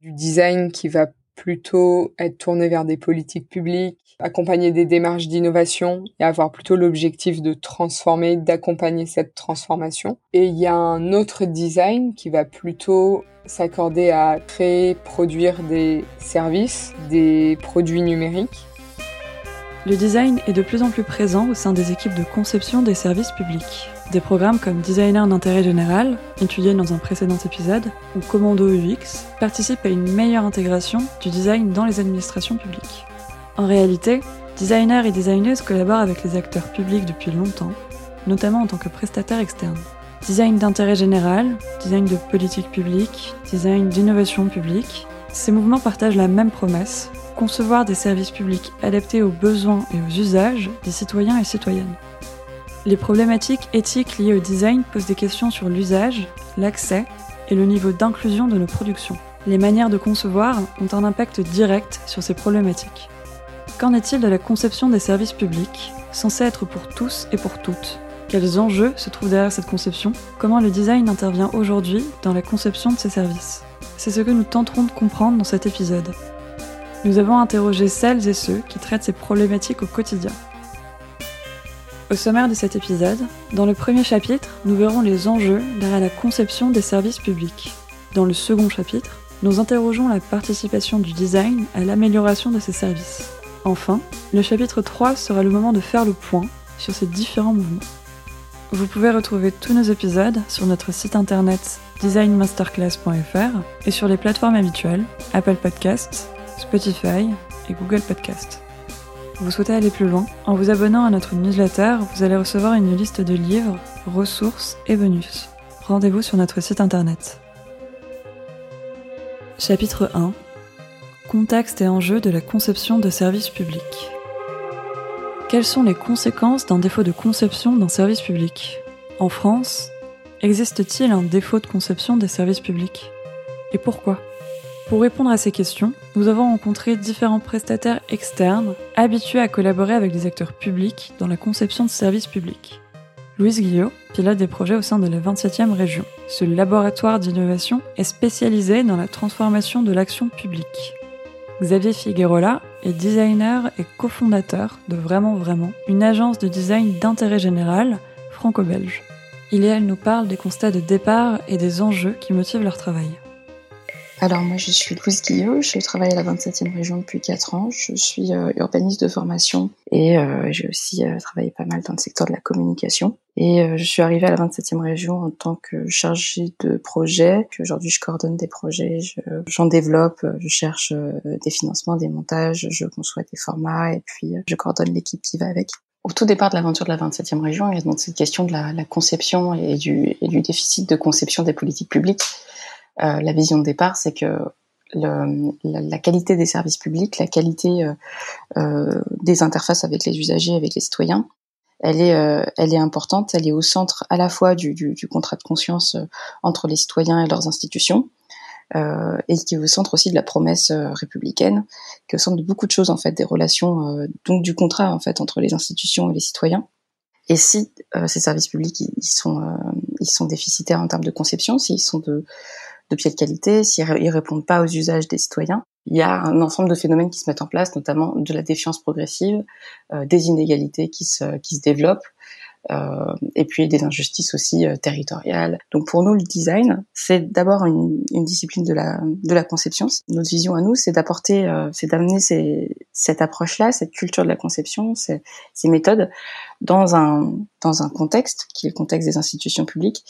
du design qui va plutôt être tourné vers des politiques publiques, accompagner des démarches d'innovation et avoir plutôt l'objectif de transformer, d'accompagner cette transformation. Et il y a un autre design qui va plutôt s'accorder à créer, produire des services, des produits numériques. Le design est de plus en plus présent au sein des équipes de conception des services publics. Des programmes comme Designer d'intérêt général, étudiés dans un précédent épisode, ou Commando UX, participent à une meilleure intégration du design dans les administrations publiques. En réalité, designers et designeuses collaborent avec les acteurs publics depuis longtemps, notamment en tant que prestataires externes. Design d'intérêt général, design de politique publique, design d'innovation publique, ces mouvements partagent la même promesse, concevoir des services publics adaptés aux besoins et aux usages des citoyens et citoyennes. Les problématiques éthiques liées au design posent des questions sur l'usage, l'accès et le niveau d'inclusion de nos productions. Les manières de concevoir ont un impact direct sur ces problématiques. Qu'en est-il de la conception des services publics, censés être pour tous et pour toutes? Quels enjeux se trouvent derrière cette conception? Comment le design intervient aujourd'hui dans la conception de ces services? C'est ce que nous tenterons de comprendre dans cet épisode. Nous avons interrogé celles et ceux qui traitent ces problématiques au quotidien. Au sommaire de cet épisode, dans le premier chapitre, nous verrons les enjeux derrière la conception des services publics. Dans le second chapitre, nous interrogeons la participation du design à l'amélioration de ces services. Enfin, le chapitre 3 sera le moment de faire le point sur ces différents mouvements. Vous pouvez retrouver tous nos épisodes sur notre site internet designmasterclass.fr et sur les plateformes habituelles Apple Podcasts, Spotify et Google Podcasts. Vous souhaitez aller plus loin En vous abonnant à notre newsletter, vous allez recevoir une liste de livres, ressources et bonus. Rendez-vous sur notre site internet. Chapitre 1 Contexte et enjeux de la conception de services publics. Quelles sont les conséquences d'un défaut de conception d'un service public? En France, existe-t-il un défaut de conception des services publics? Et pourquoi? Pour répondre à ces questions, nous avons rencontré différents prestataires externes habitués à collaborer avec des acteurs publics dans la conception de services publics. Louise Guillot pilote des projets au sein de la 27e région. Ce laboratoire d'innovation est spécialisé dans la transformation de l'action publique. Xavier Figuerola est designer et cofondateur de Vraiment Vraiment, une agence de design d'intérêt général franco-belge. Il et elle nous parlent des constats de départ et des enjeux qui motivent leur travail. Alors moi je suis Louise Guillot, je travaille à la 27e région depuis 4 ans, je suis euh, urbaniste de formation et euh, j'ai aussi euh, travaillé pas mal dans le secteur de la communication. Et je suis arrivée à la 27e région en tant que chargée de projet. Aujourd'hui je coordonne des projets, j'en développe, je cherche des financements, des montages, je conçois des formats et puis je coordonne l'équipe qui va avec. Au tout départ de l'aventure de la 27e région, il y a donc cette question de la, la conception et du, et du déficit de conception des politiques publiques euh, la vision de départ, c'est que le, la, qualité des services publics, la qualité euh, euh, des interfaces avec les usagers, avec les citoyens, elle est, elle est importante. Elle est au centre à la fois du, du, du contrat de conscience entre les citoyens et leurs institutions, euh, et qui est au centre aussi de la promesse républicaine, qui est au centre de beaucoup de choses en fait, des relations, donc du contrat en fait entre les institutions et les citoyens. Et si ces services publics ils, sont, ils sont déficitaires en termes de conception, s'ils sont de de pied de qualité, s'ils ne répondent pas aux usages des citoyens. Il y a un ensemble de phénomènes qui se mettent en place, notamment de la défiance progressive, euh, des inégalités qui se, qui se développent, euh, et puis des injustices aussi euh, territoriales. Donc pour nous, le design, c'est d'abord une, une, discipline de la, de la conception. Notre vision à nous, c'est d'apporter, euh, c'est d'amener cette approche-là, cette culture de la conception, ces, ces méthodes dans un, dans un contexte qui est le contexte des institutions publiques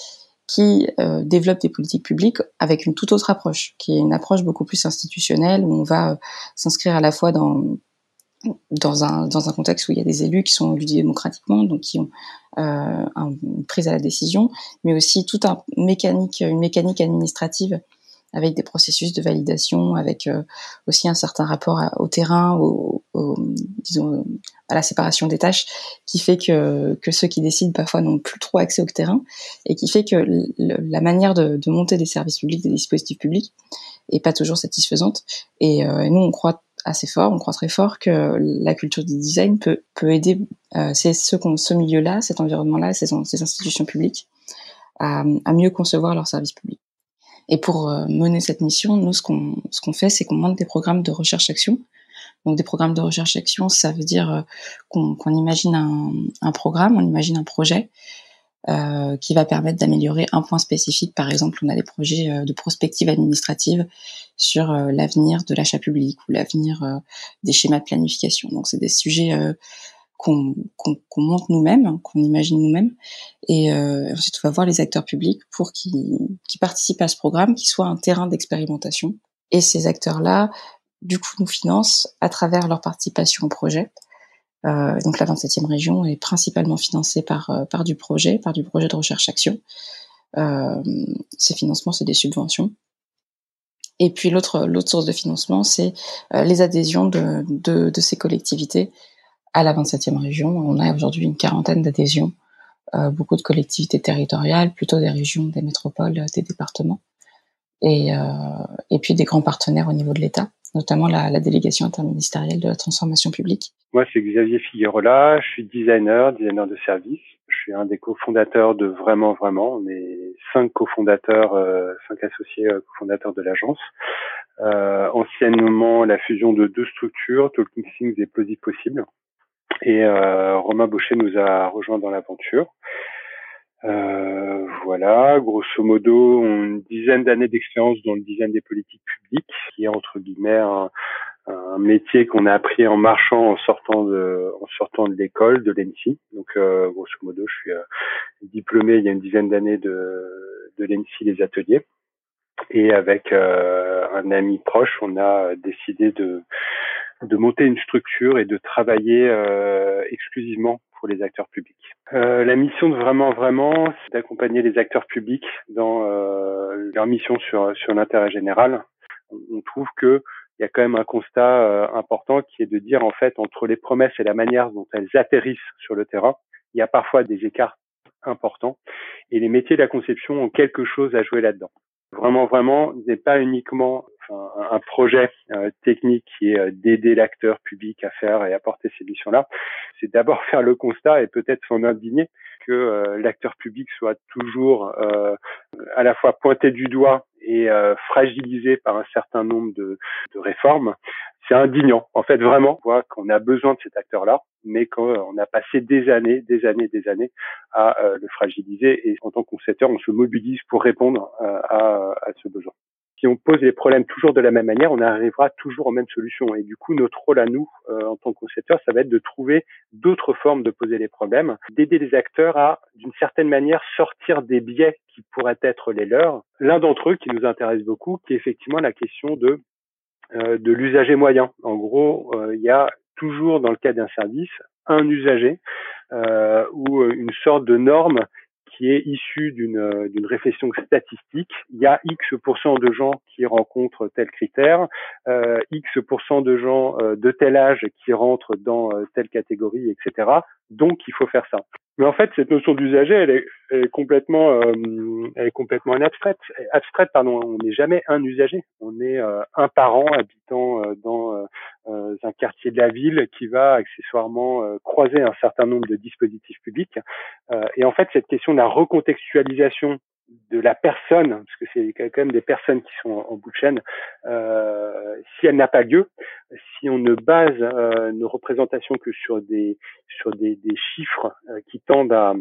qui euh, développe des politiques publiques avec une toute autre approche, qui est une approche beaucoup plus institutionnelle, où on va euh, s'inscrire à la fois dans dans un, dans un contexte où il y a des élus qui sont élus démocratiquement, donc qui ont euh, une prise à la décision, mais aussi toute un mécanique, une mécanique administrative avec des processus de validation, avec euh, aussi un certain rapport au terrain, au, disons à la séparation des tâches, qui fait que, que ceux qui décident parfois n'ont plus trop accès au terrain, et qui fait que la manière de, de, monter des services publics, des dispositifs publics, est pas toujours satisfaisante. Et, euh, nous, on croit assez fort, on croit très fort que la culture du design peut, peut aider euh, ce, ce milieu-là, cet environnement-là, ces, ces institutions publiques, à, à mieux concevoir leurs services publics. Et pour euh, mener cette mission, nous, ce qu'on ce qu'on fait, c'est qu'on monte des programmes de recherche-action. Donc des programmes de recherche-action, ça veut dire euh, qu'on imagine un, un, programme, on imagine un projet euh, qui va permettre d'améliorer un point spécifique. Par exemple, on a des projets euh, de prospective administrative sur l'avenir de l'achat public ou l'avenir des schémas de planification. Donc c'est des sujets qu'on monte nous-mêmes, qu'on imagine nous-mêmes. Et euh, ensuite, on va voir les acteurs publics pour qu'ils participent à ce programme, qui soit un terrain d'expérimentation. Et ces acteurs-là, du coup, nous financent à travers leur participation au projet. Euh, donc la 27e région est principalement financée par, euh, par du projet, par du projet de recherche-action. Euh, ces financements, c'est des subventions. Et puis l'autre l'autre source de financement, c'est euh, les adhésions de, de, de, ces collectivités à la 27e région. On a aujourd'hui une quarantaine d'adhésions, euh, beaucoup de collectivités territoriales, plutôt des régions, des métropoles, des départements, et, euh, et puis des grands partenaires au niveau de l'État, notamment la, délégation interministérielle de la transformation publique. Moi, c'est Xavier Figuerola, je suis designer, designer de service. Je suis un des cofondateurs de Vraiment Vraiment. On est cinq cofondateurs, euh, cinq associés euh, cofondateurs de l'agence. Euh, anciennement, la fusion de deux structures, Talking Things et Plausible Possible. Et euh, Romain Baucher nous a rejoint dans l'aventure. Euh, voilà, grosso modo, une dizaine d'années d'expérience dans le design des politiques publiques, qui est entre guillemets un, métier qu'on a appris en marchant en sortant de en sortant de l'école de l'ENSI. Donc euh, grosso modo, je suis euh, diplômé il y a une dizaine d'années de de l'ENSI les ateliers. Et avec euh, un ami proche, on a décidé de de monter une structure et de travailler euh, exclusivement pour les acteurs publics. Euh, la mission de vraiment vraiment, c'est d'accompagner les acteurs publics dans euh, leur mission sur sur l'intérêt général. On trouve que il y a quand même un constat euh, important qui est de dire en fait entre les promesses et la manière dont elles atterrissent sur le terrain, il y a parfois des écarts importants et les métiers de la conception ont quelque chose à jouer là-dedans. Vraiment, vraiment, n'est pas uniquement un, projet euh, technique qui est euh, d'aider l'acteur public à faire et apporter ces missions-là. C'est d'abord faire le constat et peut-être s'en indigner que euh, l'acteur public soit toujours à la fois pointé du doigt et fragilisé par un certain nombre de, de réformes c'est indignant. En fait, vraiment, on voit qu'on a besoin de cet acteur-là, mais qu'on a passé des années, des années, des années à le fragiliser. Et en tant que concepteur, on se mobilise pour répondre à, à ce besoin si on pose les problèmes toujours de la même manière, on arrivera toujours aux mêmes solutions. Et du coup, notre rôle à nous, euh, en tant que concepteurs, ça va être de trouver d'autres formes de poser les problèmes, d'aider les acteurs à, d'une certaine manière, sortir des biais qui pourraient être les leurs. L'un d'entre eux qui nous intéresse beaucoup, qui est effectivement la question de euh, de l'usager moyen. En gros, euh, il y a toujours dans le cas d'un service un usager ou une sorte de norme qui est issu d'une euh, d'une réflexion statistique. Il y a X de gens qui rencontrent tel critère, euh, X de gens euh, de tel âge qui rentrent dans euh, telle catégorie, etc. Donc il faut faire ça. Mais en fait, cette notion d'usager, elle est, elle est complètement, euh, elle est complètement abstraite. Abstraite, pardon. On n'est jamais un usager. On est un parent habitant dans un quartier de la ville qui va accessoirement croiser un certain nombre de dispositifs publics. et en fait, cette question de la recontextualisation de la personne, parce que c'est quand même des personnes qui sont en, bout de chaîne, euh, si elle n'a pas lieu, si on ne base euh, nos représentations que sur des sur des, des chiffres euh, qui tendent à,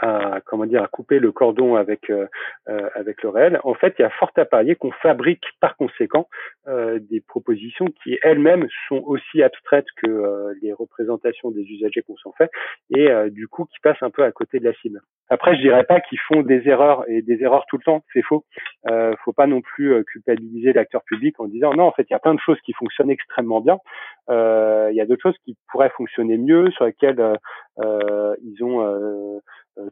à comment dire à couper le cordon avec euh, euh, avec le réel. En fait, il y a fort à parier qu'on fabrique par conséquent euh, des propositions qui elles-mêmes sont aussi abstraites que les représentations des usagers qu'on s'en fait et du coup qui passent un peu à côté de la cible. Après, je dirais pas qu'ils font des erreurs et des erreurs tout le temps, c'est faux. Euh, faut pas non plus culpabiliser l'acteur public en disant non, en fait, il y a plein de choses qui fonctionnent extrêmement bien. Il y a d'autres choses qui pourraient fonctionner mieux, sur lesquelles ils ont euh,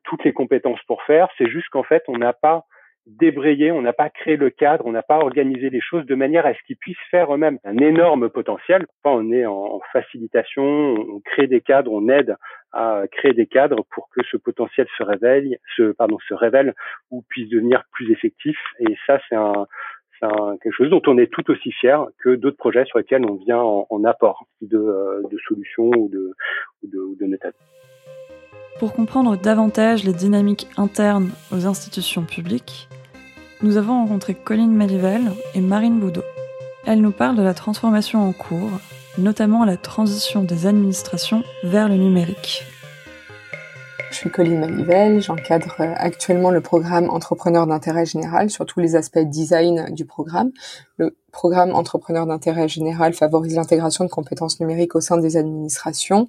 toutes les compétences pour faire. C'est juste qu'en fait, on n'a pas débrayé, on n'a pas créé le cadre, on n'a pas organisé les choses de manière à ce qu'ils puissent faire eux-mêmes. Un énorme potentiel. on est en facilitation, on crée des cadres, on aide à créer des cadres pour que ce potentiel se révèle, se, pardon, se révèle ou puisse devenir plus effectif. Et ça, c'est un, quelque chose dont on est tout aussi fier que d'autres projets sur lesquels on vient en, apport de, euh, de, solutions ou de, ou de, ou de méthodes. Pour comprendre davantage les dynamiques internes aux institutions publiques, nous avons rencontré Colline Malivel et Marine Boudot. Elles nous parlent de la transformation en cours, notamment la transition des administrations vers le numérique. Je suis Colline Manivelle, j'encadre euh, actuellement le programme Entrepreneur d'intérêt général sur tous les aspects design du programme. Le programme Entrepreneur d'intérêt général favorise l'intégration de compétences numériques au sein des administrations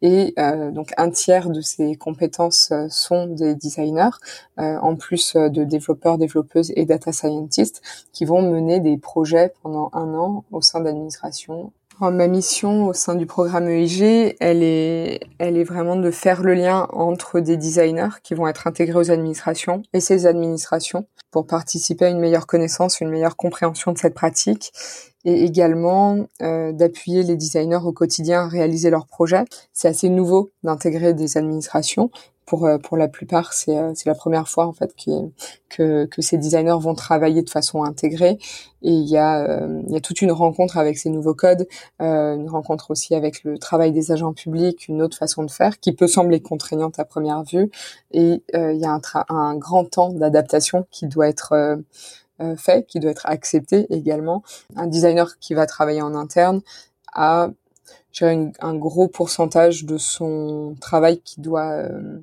et euh, donc un tiers de ces compétences euh, sont des designers, en plus de développeurs, développeuses et data scientists qui vont mener des projets pendant un an au sein d'administrations ma mission au sein du programme EIG, elle est, vraiment de faire le lien entre des designers qui vont être intégrés aux administrations et ces administrations pour participer à une meilleure connaissance, une meilleure compréhension de cette pratique et également euh, d'appuyer les designers au quotidien à réaliser leurs projets. C'est assez nouveau d'intégrer des administrations pour euh, pour la plupart, c'est euh, c'est la première fois en fait que que ces designers vont travailler de façon intégrée et il y a euh, il y a toute une rencontre avec ces nouveaux codes, une rencontre aussi avec le travail des agents publics, une autre façon de faire qui peut sembler contraignante à première vue et il y a un un grand temps d'adaptation qui doit être fait, qui doit être accepté également. Un designer qui va travailler en interne a un gros pourcentage de son travail qui doit euh,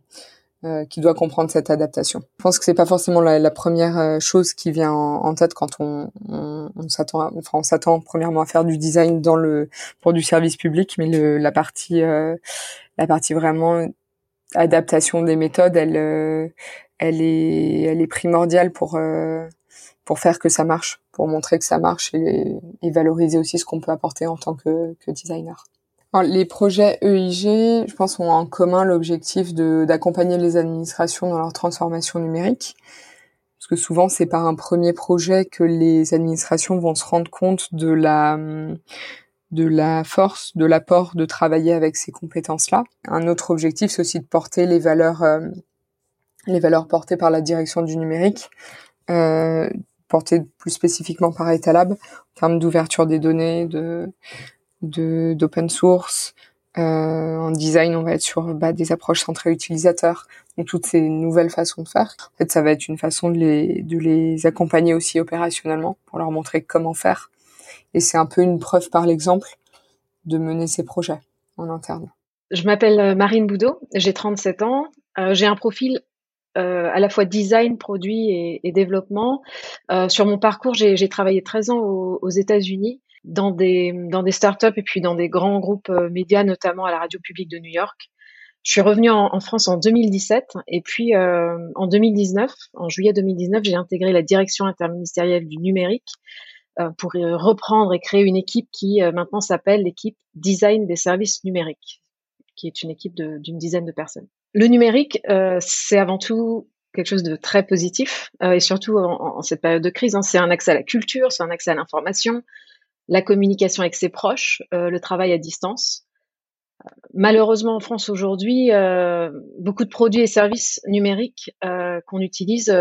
euh, qui doit comprendre cette adaptation. Je pense que c'est pas forcément la, première euh, chose qui vient en, tête quand on, s'attend, enfin on s'attend premièrement à faire du design dans le pour du service public, mais le, la partie la partie vraiment adaptation des méthodes, elle elle est elle est primordiale pour pour faire que ça marche, pour montrer que ça marche et, et valoriser aussi ce qu'on peut apporter en tant que, que designer les projets EIG, je pense, ont en commun l'objectif d'accompagner les administrations dans leur transformation numérique. Parce que souvent, c'est par un premier projet que les administrations vont se rendre compte de la, de la force, de l'apport de travailler avec ces compétences-là. Un autre objectif, c'est aussi de porter les valeurs, euh, les valeurs portées par la direction du numérique, euh, portées plus spécifiquement par Etalab, en termes d'ouverture des données, de, de d'open source. Euh, en design, on va être sur bah, des approches centrées utilisateurs, donc toutes ces nouvelles façons de faire. En fait, ça va être une façon de les de les accompagner aussi opérationnellement pour leur montrer comment faire. Et c'est un peu une preuve par l'exemple de mener ces projets en interne. Je m'appelle euh, Marine Boudot, j'ai 37 ans, euh, j'ai un profil à la fois design, produit et, développement. Sur mon parcours, j'ai travaillé 13 ans aux États-Unis dans des, dans des startups et puis dans des grands groupes euh, médias, notamment à la radio publique de New York. Je suis revenue en, en France en 2017 et puis euh, en 2019, en juillet 2019, j'ai intégré la direction interministérielle du numérique euh, pour reprendre et créer une équipe qui euh, maintenant s'appelle l'équipe Design des services numériques, qui est une équipe d'une dizaine de personnes. Le numérique, euh, c'est avant tout quelque chose de très positif et surtout en, en, cette période de crise, hein, c'est un accès à la culture, c'est un accès à l'information, la communication avec ses proches, euh, le travail à distance. Malheureusement, en France aujourd'hui, euh, beaucoup de produits et services numériques euh, qu'on utilise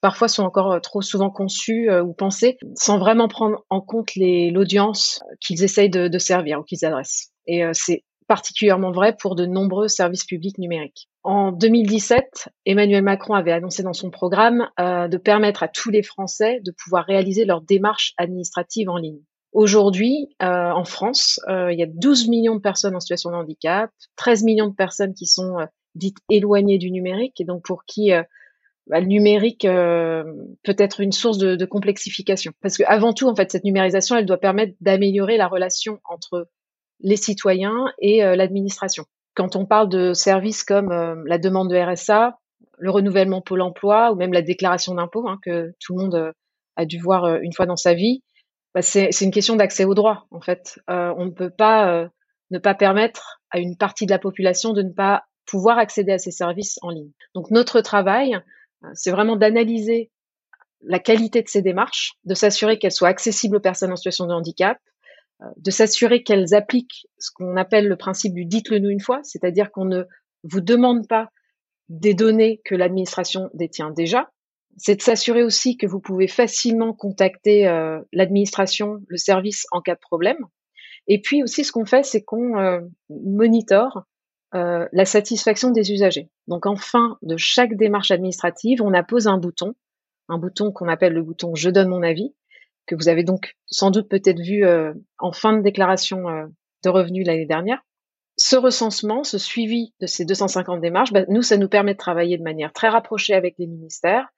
parfois sont encore trop souvent conçus ou pensés sans vraiment prendre en compte l'audience qu'ils essayent de, de, servir ou qu'ils adressent. Et c'est particulièrement vrai pour de nombreux services publics numériques. En 2017, Emmanuel Macron avait annoncé dans son programme euh, de permettre à tous les Français de pouvoir réaliser leurs démarches administratives en ligne. Aujourd'hui, euh, en France, euh, il y a 12 millions de personnes en situation de handicap, 13 millions de personnes qui sont euh, dites éloignées du numérique et donc pour qui euh, bah, le numérique euh, peut être une source de, de complexification. Parce que avant tout, en fait, cette numérisation, elle doit permettre d'améliorer la relation entre les citoyens et l'administration. Quand on parle de services comme la demande de RSA, le renouvellement Pôle Emploi ou même la déclaration d'impôt hein, que tout le monde a dû voir une fois dans sa vie, bah, c'est une question d'accès au droit, en fait. Euh, on ne peut pas euh, ne pas permettre à une partie de la population de ne pas pouvoir accéder à ces services en ligne. Donc notre travail, euh, c'est vraiment d'analyser la qualité de ces démarches, de s'assurer qu'elles soient accessibles aux personnes en situation de handicap, de s'assurer qu'elles appliquent ce qu'on appelle le principe du dites-le nous une fois, c'est-à-dire qu'on ne vous demande pas des données que l'administration détient déjà, c'est de s'assurer aussi que vous pouvez facilement contacter euh, l'administration, le service en cas de problème. Et puis aussi, ce qu'on fait, c'est qu'on euh, monitore euh, la satisfaction des usagers. Donc, en fin de chaque démarche administrative, on appose un bouton un bouton qu'on appelle le bouton Je donne mon avis, que vous avez donc sans doute peut-être vu en fin de déclaration de revenus l'année dernière. Ce recensement, ce suivi de ces 250 démarches, bah, nous, ça nous permet de travailler de manière très rapprochée avec les ministères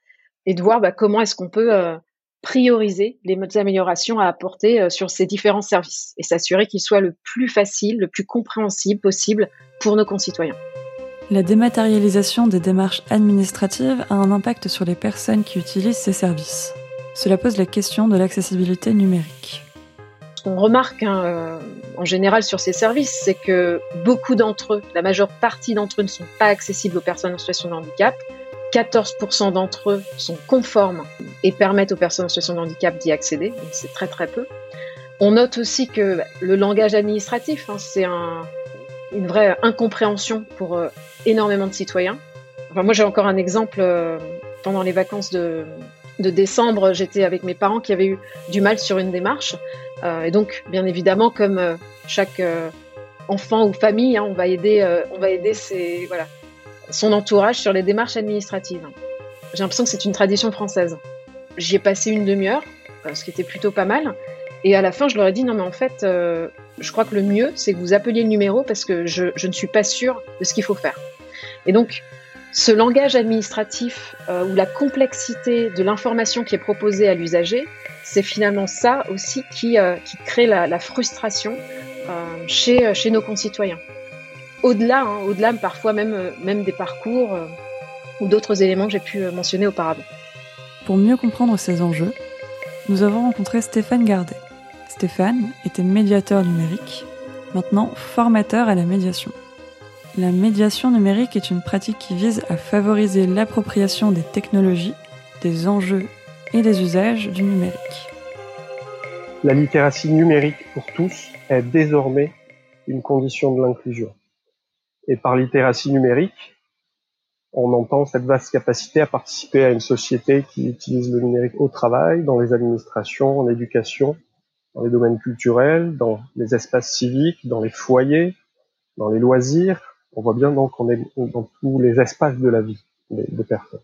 et de voir bah, comment est-ce qu'on peut prioriser les améliorations à apporter euh, sur ces différents services et s'assurer qu'ils soient le plus facile, le plus compréhensible possible pour nos concitoyens. La dématérialisation des démarches administratives a un impact sur les personnes qui utilisent ces services. Cela pose la question de l'accessibilité numérique. Ce qu'on remarque hein, euh, en général sur ces services, c'est que beaucoup d'entre eux, la majeure partie d'entre eux ne sont pas accessibles aux personnes en situation de handicap. 14% d'entre eux sont conformes et permettent aux personnes en situation de handicap d'y accéder, c'est très très peu. On note aussi que le langage administratif, hein, c'est une vraie incompréhension pour euh, énormément de citoyens. Enfin, moi, j'ai encore un exemple. Euh, pendant les vacances de, décembre, j'étais avec mes parents qui avaient eu du mal sur une démarche. Euh, et donc, bien évidemment, comme chaque enfant ou famille, hein, on va aider, on va aider ses, voilà, son entourage sur les démarches administratives. J'ai l'impression que c'est une tradition française. J'y ai passé une demi-heure, euh, ce qui était plutôt pas mal. Et à la fin, je leur ai dit non, mais en fait, euh, je crois que le mieux, c'est que vous appeliez le numéro parce que je, ne suis pas sûre de ce qu'il faut faire. Et donc, ce langage administratif euh, ou la complexité de l'information qui est proposée à l'usager, c'est finalement ça aussi qui, crée la, frustration chez nos concitoyens au-delà, hein, au-delà parfois même, euh, même des parcours euh, ou d'autres éléments que j'ai pu euh, mentionner auparavant. Pour mieux comprendre ces enjeux, nous avons rencontré Stéphane Gardet. Stéphane était médiateur numérique, maintenant formateur à la médiation. La médiation numérique est une pratique qui vise à favoriser l'appropriation des technologies, des enjeux et des usages du numérique. La littératie numérique pour tous est désormais une condition de l'inclusion. Et par littératie numérique, on entend cette vaste capacité à participer à une société qui utilise le numérique au travail, dans les administrations, en éducation, dans les domaines culturels, dans les espaces civiques, dans les foyers, dans les loisirs. On voit bien donc qu'on est dans tous les espaces de la vie des, personnes.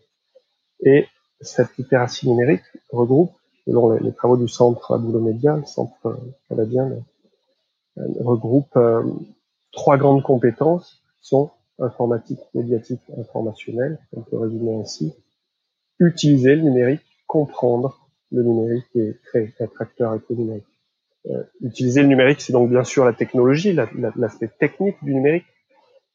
Et cette littératie numérique regroupe, selon les, travaux du centre Boulot Média, le centre canadien, euh, regroupe euh, trois grandes compétences sont informatiques, médiatiques, informationnels, on peut résumer ainsi, utiliser le numérique, comprendre le numérique et créer, être acteur avec le numérique. Euh, utiliser le numérique, c'est donc bien sûr la technologie, l'aspect technique du numérique,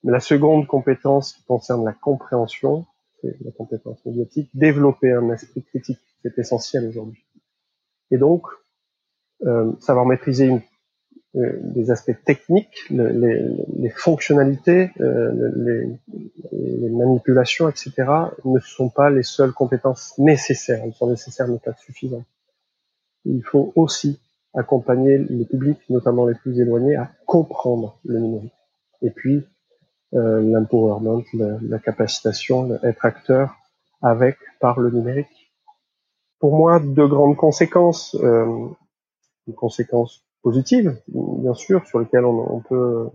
mais la seconde compétence qui concerne la compréhension, c'est la compétence médiatique, développer un esprit critique, c'est essentiel aujourd'hui. Et donc, euh, savoir maîtriser une euh, des aspects techniques, les, les, fonctionnalités, euh, les, les, manipulations, etc., ne sont pas les seules compétences nécessaires. Elles sont nécessaires mais pas suffisantes. Il faut aussi accompagner les publics, notamment les plus éloignés, à comprendre le numérique. Et puis, euh, l'empowerment, la, la, capacitation, être acteur avec, par le numérique. Pour moi, deux grandes conséquences. Euh, une conséquence positives, bien sûr, sur lesquelles on, peut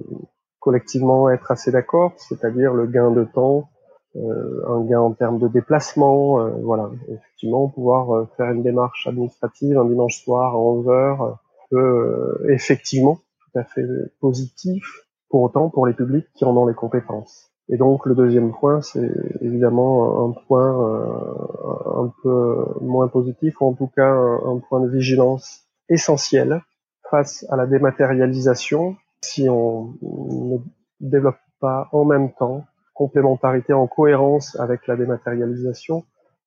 collectivement être assez d'accord, c'est-à-dire le gain de temps, euh, un gain en termes de déplacement, euh, voilà, effectivement, pouvoir euh, faire une démarche administrative un dimanche soir à 11 heures peut effectivement tout à fait positif, pour autant pour les publics qui en ont les compétences. Et donc le deuxième point, c'est évidemment un point un peu moins positif, ou en tout cas un point de vigilance essentiel face à la dématérialisation, si on ne développe pas en même temps complémentarité en cohérence avec la dématérialisation,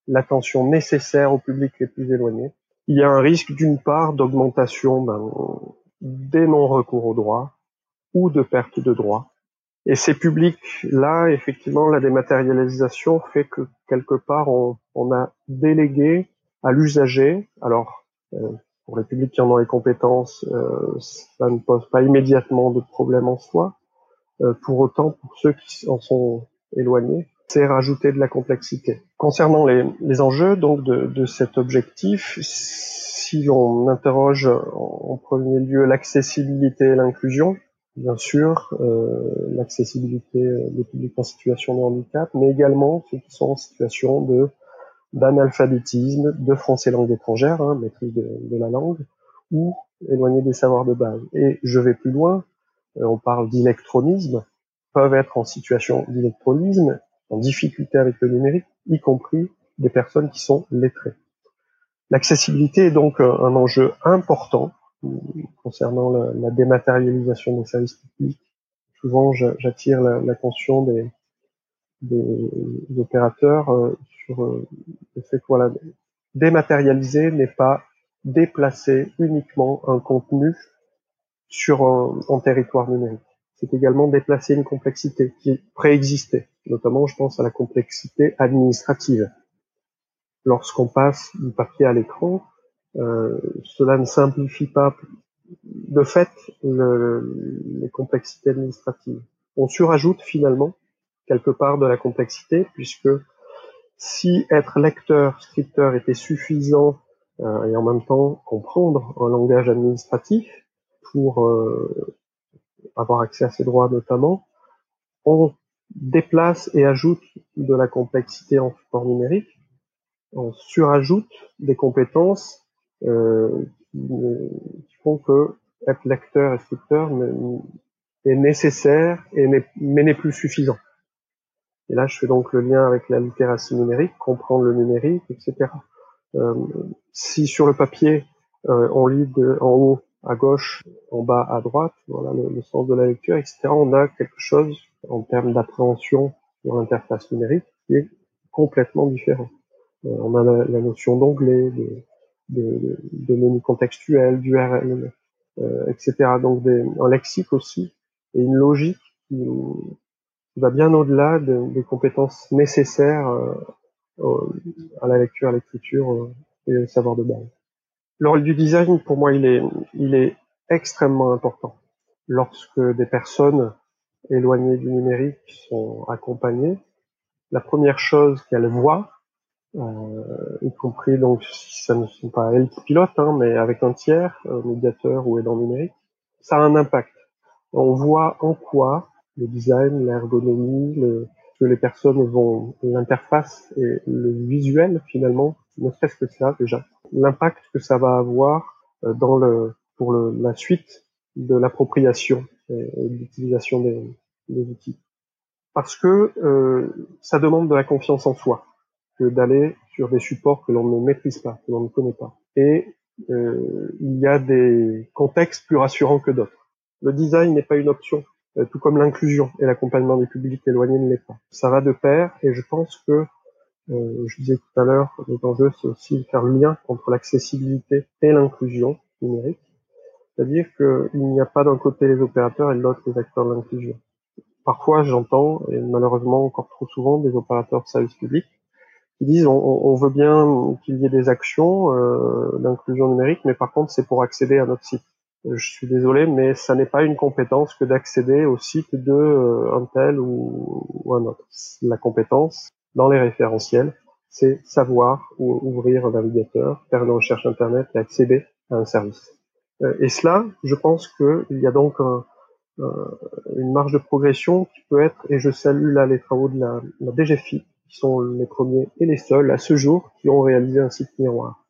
l'attention nécessaire au public les plus éloignés, il y a un risque d'une part d'augmentation ben, des non-recours aux droits ou de perte de droits. Et ces publics-là, effectivement, la dématérialisation fait que quelque part, on, on a délégué à l'usager, alors euh, pour les publics qui en ont les compétences, euh, ça ne pose pas immédiatement de problème en soi. Euh, pour autant, pour ceux qui en sont éloignés, c'est rajouter de la complexité. Concernant les, les enjeux donc de, de, cet objectif, si l'on interroge en, premier lieu l'accessibilité et l'inclusion, bien sûr, euh, l'accessibilité des publics en situation de handicap, mais également ceux qui sont en situation de d'analphabétisme, de français langue étrangère, hein, maîtrise de, la langue, ou éloigné des savoirs de base. Et je vais plus loin, euh, on parle d'électronisme, peuvent être en situation d'électronisme, en difficulté avec le numérique, y compris des personnes qui sont lettrées. L'accessibilité est donc un enjeu important concernant la, la dématérialisation des services publics. Souvent, j'attire l'attention des, des, opérateurs euh, sur euh, le fait que voilà, dématérialiser n'est pas déplacer uniquement un contenu sur un, territoire numérique. C'est également déplacer une complexité qui préexistait. Notamment, je pense à la complexité administrative. Lorsqu'on passe du papier à l'écran, euh, cela ne simplifie pas de fait le, les complexités administratives. On surajoute finalement quelque part de la complexité, puisque si être lecteur, scripteur était suffisant euh, et en même temps comprendre un langage administratif pour euh, avoir accès à ses droits notamment, on déplace et ajoute de la complexité en support numérique, on surajoute des compétences euh, qui, font que être lecteur et scripteur est nécessaire et mais n'est plus suffisant. Et là, je fais donc le lien avec la littératie numérique, comprendre le numérique, etc. Euh, si sur le papier, euh, on lit de, en haut à gauche, en bas à droite, voilà le, sens de la lecture, etc., on a quelque chose en termes d'appréhension de l'interface numérique qui est complètement différent. Euh, on a la, notion d'onglet, de, de, de, menu contextuel, d'URL, euh, etc. Donc des, un lexique aussi et une logique qui, va bien au-delà des compétences nécessaires euh, à la lecture, à l'écriture euh, et au savoir de base. Le du design, pour moi, il est, il est extrêmement important. Lorsque des personnes éloignées du numérique sont accompagnées, la première chose qu'elles voient, euh, y compris donc si ça ne sont pas elles qui pilotent, hein, mais avec un tiers, euh, médiateur ou aidant numérique, ça a un impact. On voit en quoi le design, l'ergonomie, le, que les personnes vont, l'interface et le visuel finalement, ne serait-ce que ça déjà, l'impact que ça va avoir euh, dans le, pour le, la suite de l'appropriation et, de l'utilisation des, des, outils. Parce que euh, ça demande de la confiance en soi que d'aller sur des supports que l'on ne maîtrise pas, que l'on ne connaît pas. Et euh, il y a des contextes plus rassurants que d'autres. Le design n'est pas une option, tout comme l'inclusion et l'accompagnement des publics éloignés ne l'est pas. Ça va de pair et je pense que, euh, je disais tout à l'heure, le enjeu c'est aussi faire le lien entre l'accessibilité et l'inclusion numérique. C'est-à-dire qu'il n'y a pas d'un côté les opérateurs et de l'autre les acteurs de l'inclusion. Parfois j'entends, et malheureusement encore trop souvent, des opérateurs de services publics qui disent on, on veut bien qu'il y ait des actions euh, d'inclusion numérique, mais par contre c'est pour accéder à notre site je suis désolé, mais ça n'est pas une compétence que d'accéder au site de euh, un tel ou, un autre. La compétence dans les référentiels, c'est savoir ouvrir un navigateur, faire une recherche internet et accéder à un service. Euh, et cela, je pense qu'il y a donc une marge de progression qui peut être, et je salue là les travaux de la, la DGFI, qui sont les premiers et les seuls à ce jour qui ont réalisé un site miroir.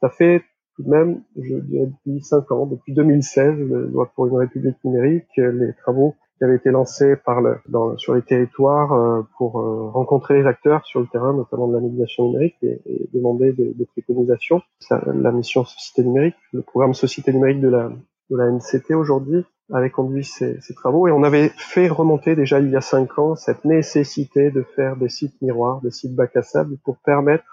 Ça fait même, je dirais depuis cinq ans, depuis 2016, le loi pour une république numérique, les travaux qui avaient été lancés par le, dans, sur les territoires euh, pour euh, rencontrer les acteurs sur le terrain, notamment de la médiation numérique, et, et demander des, des préconisations. la mission Société numérique, le programme Société numérique de la, de la NCT aujourd'hui, avait conduit ces, ces, travaux et on avait fait remonter déjà il y a cinq ans cette nécessité de faire des sites miroirs, des sites bac à sable pour permettre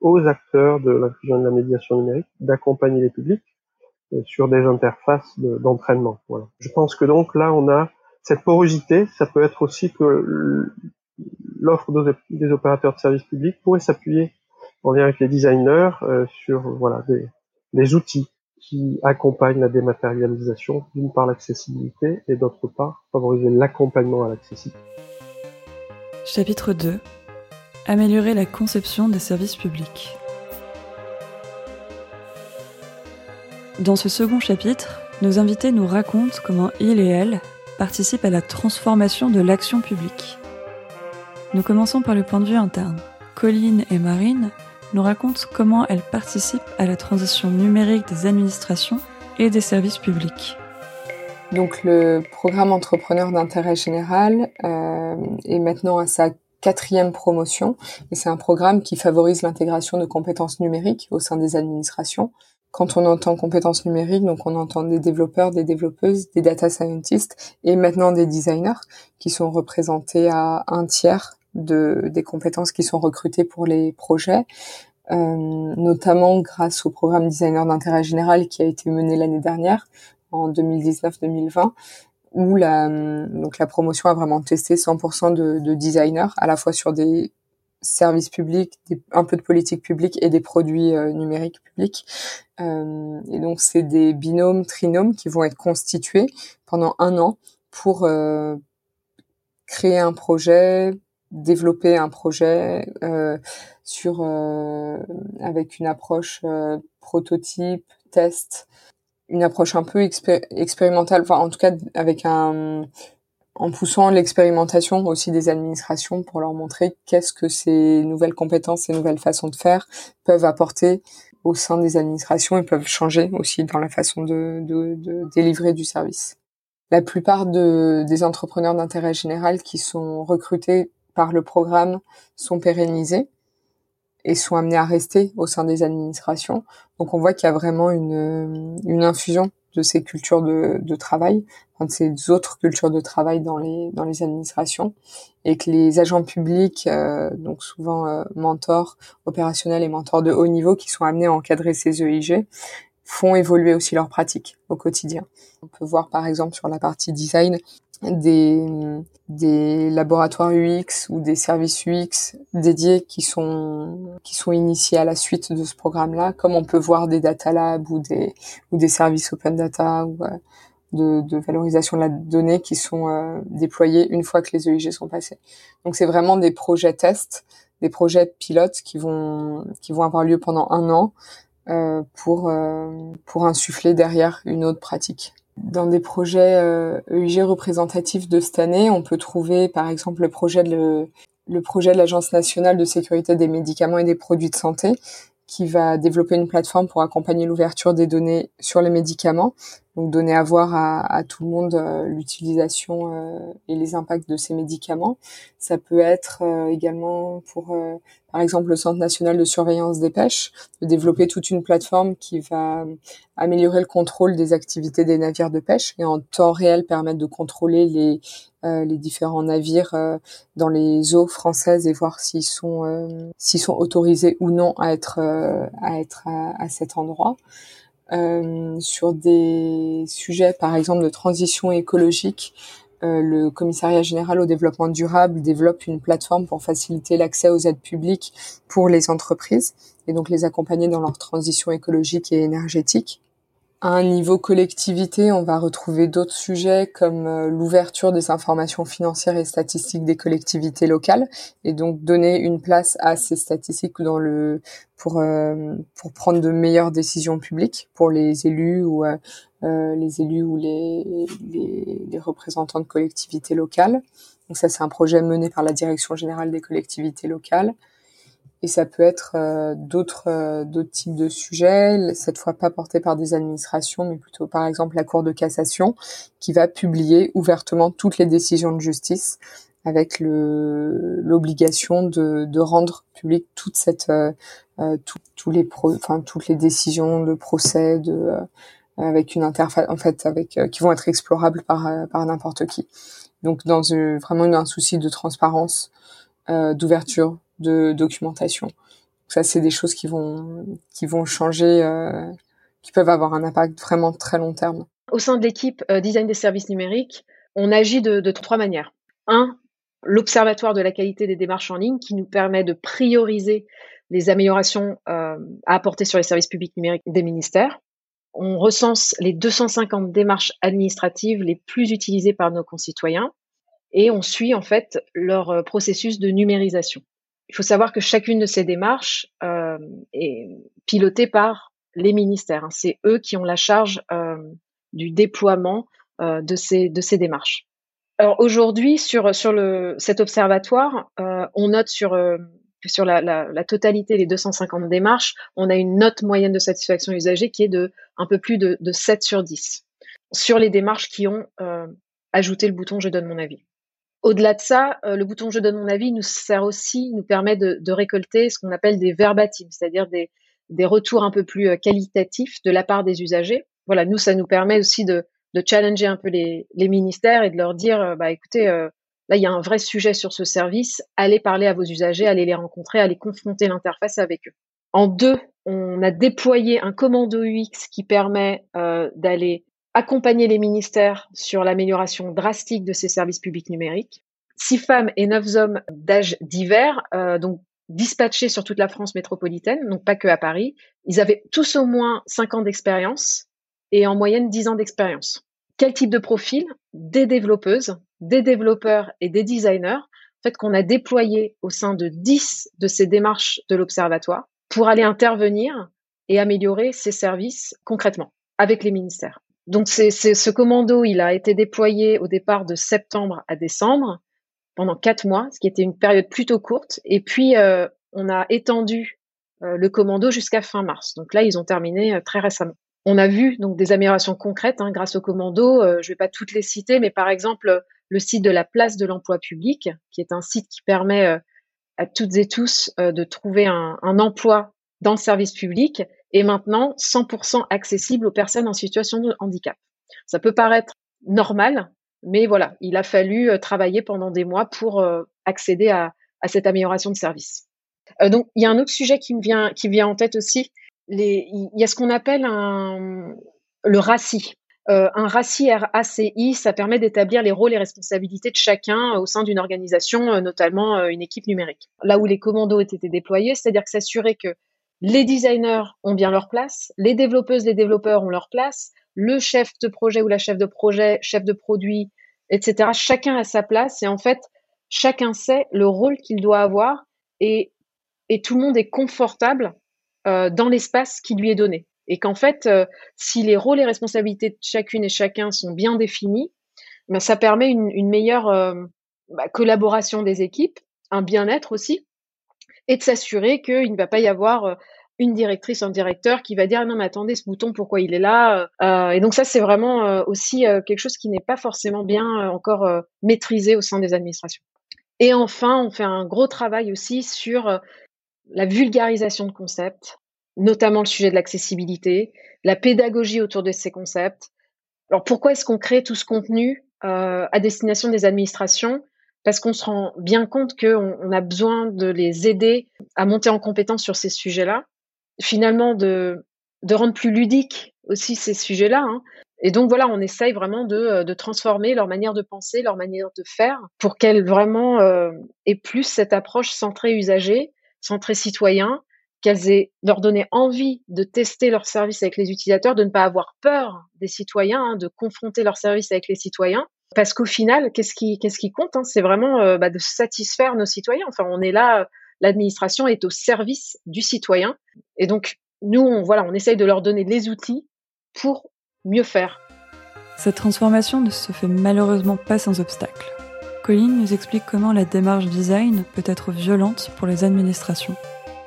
aux acteurs de l'inclusion de la médiation numérique d'accompagner les publics euh, sur des interfaces d'entraînement. Je pense que donc là, on a cette porosité. Ça peut être aussi que l'offre des opérateurs de services publics pourrait s'appuyer en lien avec les designers euh, sur voilà des, des, outils qui accompagnent la dématérialisation, d'une part l'accessibilité et d'autre part favoriser l'accompagnement à l'accessibilité. Chapitre 2 Améliorer la conception des services publics. Dans ce second chapitre, nos invités nous racontent comment ils et elles participent à la transformation de l'action publique. Nous commençons par le point de vue interne. Colline et Marine nous raconte comment elle participe à la transition numérique des administrations et des services publics. Donc le programme entrepreneur d'intérêt général euh, est maintenant à sa quatrième promotion et c'est un programme qui favorise l'intégration de compétences numériques au sein des administrations. Quand on entend compétences numériques, donc on entend des développeurs, des développeuses, des data scientists et maintenant des designers qui sont représentés à un tiers de, des compétences qui sont recrutées pour les projets. Euh, notamment grâce au programme designer d'intérêt général qui a été mené l'année dernière en 2019-2020 où la donc la promotion a vraiment testé 100% de, de designers à la fois sur des services publics, un peu de politique publique et des produits euh, numériques publics. Euh, et donc c'est des binômes, trinômes qui vont être constitués pendant un an pour euh, créer un projet, développer un projet euh, sur avec une approche prototype, test, une approche un peu expérimentale, enfin en tout cas avec un en poussant l'expérimentation aussi des administrations pour leur montrer qu'est-ce que ces nouvelles compétences, ces nouvelles façons de faire peuvent apporter au sein des administrations et peuvent changer aussi dans la façon de, de, de délivrer du service. La plupart de, des entrepreneurs d'intérêt général qui sont recrutés par le programme sont pérennisés et sont amenés à rester au sein des administrations. Donc on voit qu'il y a vraiment une, une infusion de ces cultures de, de travail, de ces autres cultures de travail dans les dans les administrations, et que les agents publics, euh, donc souvent euh, mentors opérationnels et mentors de haut niveau, qui sont amenés à encadrer ces EIG, font évoluer aussi leurs pratiques au quotidien. On peut voir par exemple sur la partie design des, des laboratoires UX ou des services UX dédiés qui sont qui sont initiés à la suite de ce programme-là, comme on peut voir des data labs ou des ou des services open data ou euh, de, de, valorisation de la donnée qui sont euh, déployés une fois que les EIG sont passés. Donc c'est vraiment des projets tests, des projets pilotes qui vont qui vont avoir lieu pendant un an euh, pour euh, pour insuffler derrière une autre pratique. Dans des projets euh, EIG représentatifs de cette année, on peut trouver par exemple le projet de le, projet de l'Agence nationale de sécurité des médicaments et des produits de santé qui va développer une plateforme pour accompagner l'ouverture des données sur les médicaments, donc donner à voir à, tout le monde euh, l'utilisation euh, et les impacts de ces médicaments. Ça peut être également pour par exemple le Centre national de surveillance des pêches, de développer toute une plateforme qui va améliorer le contrôle des activités des navires de pêche et en temps réel permettre de contrôler les, euh, les différents navires euh, dans les eaux françaises et voir s'ils sont euh, s'ils sont autorisés ou non à être à être à, à, cet endroit. Sur des sujets par exemple de transition écologique, euh, le commissariat général au développement durable développe une plateforme pour faciliter l'accès aux aides publiques pour les entreprises et donc les accompagner dans leur transition écologique et énergétique. À un niveau collectivité, on va retrouver d'autres sujets comme euh, l'ouverture des informations financières et statistiques des collectivités locales et donc donner une place à ces statistiques dans le pour euh, pour prendre de meilleures décisions publiques pour les élus ou euh, les élus ou les, les, les représentants de collectivités locales. Donc ça c'est un projet mené par la Direction générale des collectivités locales et ça peut être euh, d'autres euh, d'autres types de sujets, cette fois pas portés par des administrations, mais plutôt par exemple la Cour de cassation, qui va publier ouvertement toutes les décisions de justice, avec l'obligation de, de rendre public toute cette euh, tous les pro, enfin toutes les décisions de procès de avec une interface en fait avec qui vont être explorables par par n'importe qui. Donc dans vraiment un souci de transparence, d'ouverture de documentation. Ça, c'est des choses qui vont qui vont changer, euh, qui peuvent avoir un impact vraiment très long terme. Au sein de l'équipe euh, design des services numériques, on agit de, trois manières. Un, l'observatoire de la qualité des démarches en ligne qui nous permet de prioriser les améliorations euh, à apporter sur les services publics numériques des ministères. On recense les 250 démarches administratives les plus utilisées par nos concitoyens et on suit en fait leur processus de numérisation. Il faut savoir que chacune de ces démarches euh, est pilotée par les ministères. Hein. C'est eux qui ont la charge euh, du déploiement euh, de ces de ces démarches. Alors aujourd'hui sur sur le cet observatoire, on note sur sur la, la, la, totalité, les 250 démarches, on a une note moyenne de satisfaction usagée qui est de un peu plus de, de 7 sur 10 sur les démarches qui ont euh, ajouté le bouton Je donne mon avis. Au-delà de ça, euh, le bouton Je donne mon avis nous sert aussi, nous permet de, de récolter ce qu'on appelle des verbatims, c'est-à-dire des, des retours un peu plus euh, qualitatifs de la part des usagers. Voilà, nous, ça nous permet aussi de, de challenger un peu les, les, ministères et de leur dire, euh, bah écoutez, euh, là, il y a un vrai sujet sur ce service, allez parler à vos usagers, allez les rencontrer, allez confronter l'interface avec eux. En deux, on a déployé un commando UX qui permet euh, d'aller accompagner les ministères sur l'amélioration drastique de ces services publics numériques. Six femmes et neuf hommes d'âge divers, euh, donc dispatchés sur toute la France métropolitaine, donc pas que à Paris. Ils avaient tous au moins cinq ans d'expérience et en moyenne dix ans d'expérience. Quel type de profil? Des développeuses, des développeurs et des designers, en fait, qu'on a déployé au sein de dix de ces démarches de l'Observatoire pour aller intervenir et améliorer ces services concrètement avec les ministères. Donc, c'est, ce commando, il a été déployé au départ de septembre à décembre pendant quatre mois, ce qui était une période plutôt courte. Et puis, euh, on a étendu euh, le commando jusqu'à fin mars. Donc là, ils ont terminé euh, très récemment. On a vu donc des améliorations concrètes hein, grâce au commando. Je ne vais pas toutes les citer, mais par exemple, le site de la place de l'emploi public, qui est un site qui permet à toutes et tous de trouver un emploi dans le service public, est maintenant 100% accessible aux personnes en situation de handicap. Ça peut paraître normal, mais voilà, il a fallu travailler pendant des mois pour accéder à, cette amélioration de service. Euh, donc, il y a un autre sujet qui me vient, qui vient en tête aussi. Il y a ce qu'on appelle un, le RACI. Euh, un RACI, R-A-C-I, ça permet d'établir les rôles et responsabilités de chacun au sein d'une organisation, notamment une équipe numérique. Là où les commandos été déployés, c'est-à-dire que s'assurer que les designers ont bien leur place, les développeuses, les développeurs ont leur place, le chef de projet ou la chef de projet, chef de produit, etc. Chacun a sa place et en fait, chacun sait le rôle qu'il doit avoir et, et tout le monde est confortable euh, dans l'espace qui lui est donné. Et qu'en fait, euh, si les rôles et responsabilités de chacune et chacun sont bien définis, ben, ça permet une, meilleure euh, bah, collaboration des équipes, un bien-être aussi, et de s'assurer qu'il ne va pas y avoir euh, une directrice, un directeur qui va dire non mais attendez ce bouton pourquoi il est là euh, et donc ça c'est vraiment euh, aussi euh, quelque chose qui n'est pas forcément bien encore maîtrisé au sein des administrations. Et enfin on fait un gros travail aussi sur la vulgarisation de concepts, notamment le sujet de l'accessibilité, la pédagogie autour de ces concepts. Alors pourquoi est-ce qu'on crée tout ce contenu à destination des administrations? Parce qu'on se rend bien compte qu'on on a besoin de les aider à monter en compétence sur ces sujets-là, finalement de, de rendre plus ludique aussi ces sujets-là. Hein. Et donc voilà, on essaye vraiment de, de, transformer leur manière de penser, leur manière de faire, pour qu'elles vraiment euh, aient plus cette approche centrée usager, centrée citoyen, qu'elles aient leur donner envie de tester leur service avec les utilisateurs, de ne pas avoir peur des citoyens, hein, de confronter leur service avec les citoyens, parce qu'au final, qu'est-ce qui, qu'est-ce qui compte hein? C'est vraiment euh, bah, de satisfaire nos citoyens. Enfin, on est là, l'administration est au service du citoyen. Et donc, nous, on, voilà, on essaye de leur donner les outils pour mieux faire. Cette transformation ne se fait malheureusement pas sans obstacle. Colline nous explique comment la démarche design peut être violente pour les administrations,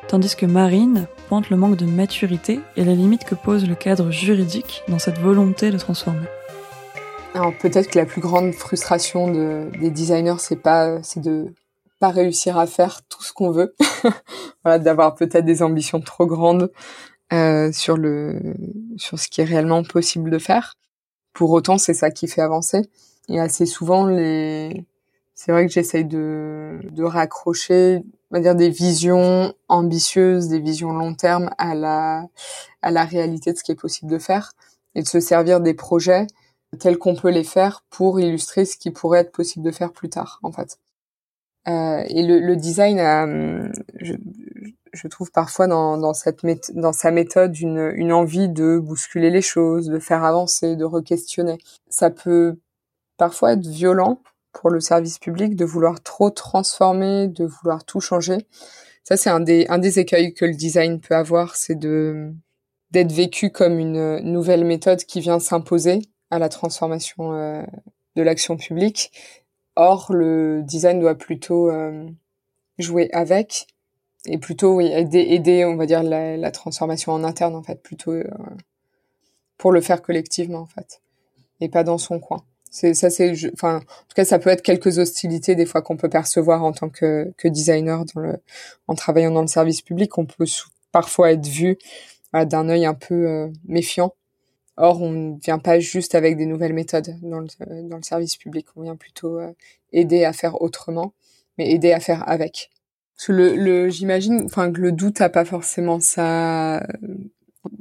tandis que Marine pointe le manque de maturité et la limite que pose le cadre juridique dans cette volonté de transformer. Alors peut-être que la plus grande frustration de, des designers, c'est pas, c'est de pas réussir à faire tout ce qu'on veut, voilà, d'avoir peut-être des ambitions trop grandes euh, sur le, sur ce qui est réellement possible de faire. Pour autant, c'est ça qui fait avancer. Et assez souvent, les, c'est vrai que j'essaye de, de raccrocher, on va dire des visions ambitieuses, des visions long terme à la, à la réalité de ce qui est possible de faire et de se servir des projets tels qu'on peut les faire pour illustrer ce qui pourrait être possible de faire plus tard, en fait. Euh, et le, le design, euh, je, je, trouve parfois dans, dans, cette dans sa méthode une, une envie de bousculer les choses, de faire avancer, de re-questionner. Ça peut parfois être violent pour le service public de vouloir trop transformer, de vouloir tout changer. Ça, c'est un des, un des écueils que le design peut avoir, c'est de d'être vécu comme une nouvelle méthode qui vient s'imposer à la transformation euh, de l'action publique. Or, le design doit plutôt euh, jouer avec et plutôt aider, aider, on va dire, la, transformation en interne, en fait, plutôt euh, pour le faire collectivement, en fait, et pas dans son coin. C'est ça, c'est, enfin, en tout cas, ça peut être quelques hostilités des fois qu'on peut percevoir en tant que, designer en travaillant dans le service public, on peut parfois être vu d'un œil un peu méfiant. Or, on ne vient pas juste avec des nouvelles méthodes dans le, dans le service public, on vient plutôt aider à faire autrement, mais aider à faire avec. Le, le j'imagine, enfin que le doute a pas forcément sa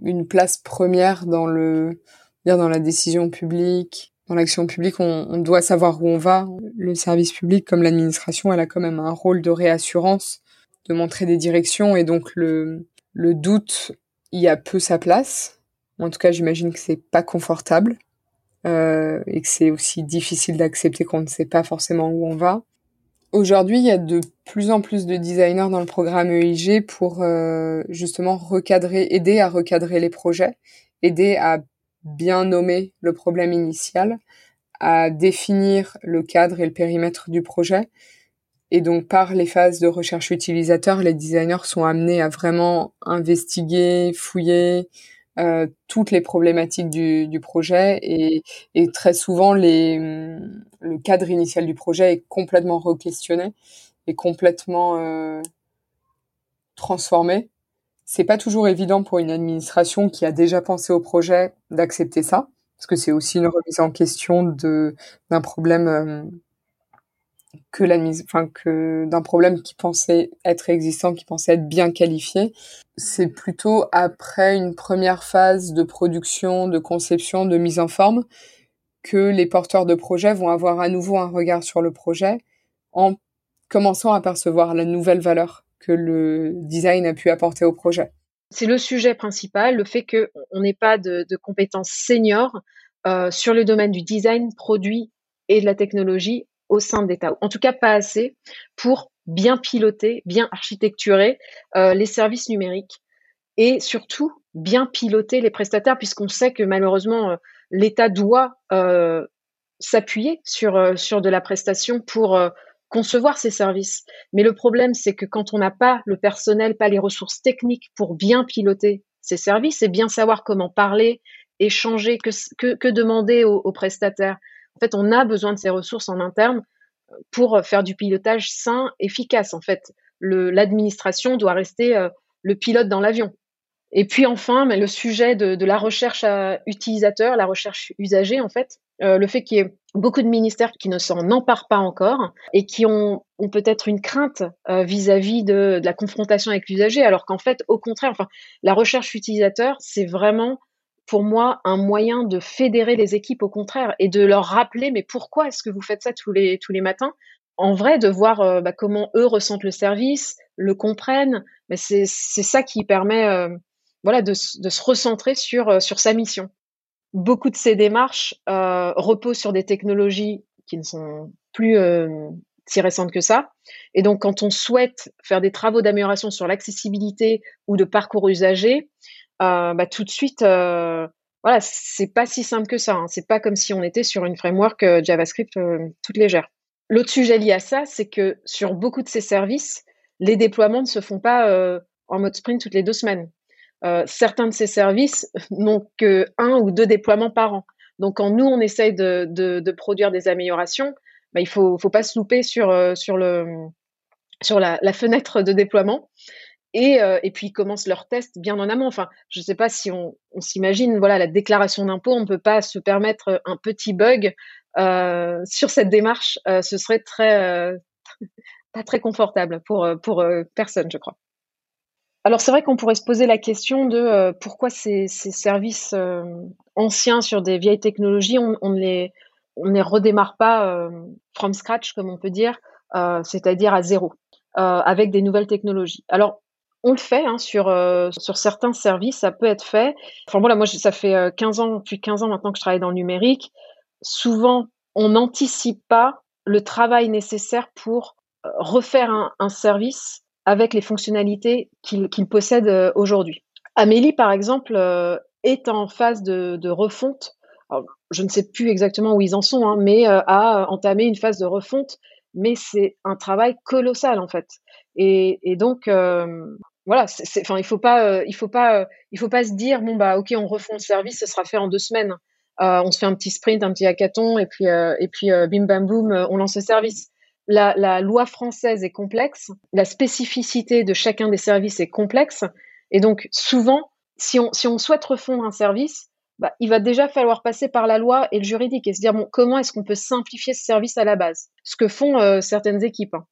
une place première dans le dans la décision publique, dans l'action publique. On, on, doit savoir où on va. Le service public, comme l'administration, elle a quand même un rôle de réassurance, de montrer des directions, et donc le le doute y a peu sa place. En tout cas, j'imagine que c'est pas confortable euh, et que c'est aussi difficile d'accepter qu'on ne sait pas forcément où on va. Aujourd'hui, il y a de plus en plus de designers dans le programme EIG pour euh, justement recadrer, aider à recadrer les projets, aider à bien nommer le problème initial, à définir le cadre et le périmètre du projet. Et donc, par les phases de recherche utilisateur, les designers sont amenés à vraiment investiguer, fouiller, euh, toutes les problématiques du, du projet et, et, très souvent les, le cadre initial du projet est complètement re-questionné et complètement euh, transformé. C'est pas toujours évident pour une administration qui a déjà pensé au projet d'accepter ça parce que c'est aussi une remise en question de d'un problème que l'administration, enfin que d'un problème qui pensait être existant, qui pensait être bien qualifié. C'est plutôt après une première phase de production, de conception, de mise en forme que les porteurs de projet vont avoir à nouveau un regard sur le projet en commençant à percevoir la nouvelle valeur que le design a pu apporter au projet. C'est le sujet principal, le fait qu'on n'ait pas de, de, compétences seniors euh, sur le domaine du design, produit et de la technologie au sein de l'État. En tout cas, pas assez pour bien piloter, bien architecturer euh, les services numériques et surtout bien piloter les prestataires, puisqu'on sait que malheureusement, euh, l'État doit euh, s'appuyer sur, de la prestation pour concevoir ces services. Mais le problème, c'est que quand on n'a pas le personnel, pas les ressources techniques pour bien piloter ces services et bien savoir comment parler, échanger, que, que, demander aux prestataires, en fait, on a besoin de ces ressources en interne pour faire du pilotage sain, efficace. En fait, l'administration doit rester euh, le pilote dans l'avion. Et puis enfin, mais le sujet de, la recherche utilisateur, la recherche usagée, en fait, euh, le fait qu'il y ait beaucoup de ministères qui ne s'en emparent pas encore et qui ont, peut-être une crainte euh, vis-à-vis de, la confrontation avec l'usager, alors qu'en fait, au contraire, la recherche utilisateur, c'est vraiment pour moi un moyen de fédérer les équipes au contraire et de leur rappeler mais pourquoi est-ce que vous faites ça tous les tous les matins? En vrai de voir euh, bah, comment eux ressentent le service le comprennent mais c'est ça qui permet euh, voilà de, de, se recentrer sur euh, sur sa mission. Beaucoup de ces démarches reposent sur des technologies qui ne sont plus si récentes que ça. Et donc quand on souhaite faire des travaux d'amélioration sur l'accessibilité ou de parcours usager euh, bah, tout de suite, euh, voilà, c'est pas si simple que ça. Hein. C'est pas comme si on était sur une framework euh, JavaScript euh, toute légère. L'autre sujet lié à ça, c'est que sur beaucoup de ces services, les déploiements ne se font pas euh, en mode sprint toutes les deux semaines. certains de ces services n'ont que un ou deux déploiements par an. Donc, quand nous on essaye de, produire des améliorations, bah, il faut, faut pas se louper sur la fenêtre de déploiement. Et, euh, et puis ils commencent leur test bien en amont. Enfin, je ne sais pas si on, on s'imagine, voilà, la déclaration d'impôt, on ne peut pas se permettre un petit bug euh, sur cette démarche. Euh, ce serait très pas très confortable pour pour personne, je crois. Alors c'est vrai qu'on pourrait se poser la question de pourquoi ces, ces services anciens sur des vieilles technologies, on, on les on les redémarre pas from scratch, comme on peut dire, c'est-à-dire à zéro. Euh, avec des nouvelles technologies. Alors, on le fait hein, sur, euh, sur certains services, ça peut être fait. Enfin moi ça fait 15 euh, ans, depuis 15 ans maintenant que je travaille dans le numérique. Souvent, on n'anticipe pas le travail nécessaire pour euh, refaire un, service avec les fonctionnalités qu'il possède aujourd'hui. Amélie, par exemple, est en phase de, refonte. Je ne sais plus exactement où ils en sont, hein, mais a entamé une phase de refonte mais c'est un travail colossal en fait. Et donc voilà, c'est, enfin il faut pas, il faut pas, il faut pas se dire bon bah ok on refond le service, ce sera fait en deux semaines. on se fait un petit sprint, un petit hackathon et puis et puis bim bam boum, on lance le service. La, la, loi française est complexe, la spécificité de chacun des services est complexe, et donc souvent, si on, si on souhaite refondre un service, bah, il va déjà falloir passer par la loi et le juridique et se dire bon, comment est-ce qu'on peut simplifier ce service à la base? Ce que font euh, certaines équipes. Hein.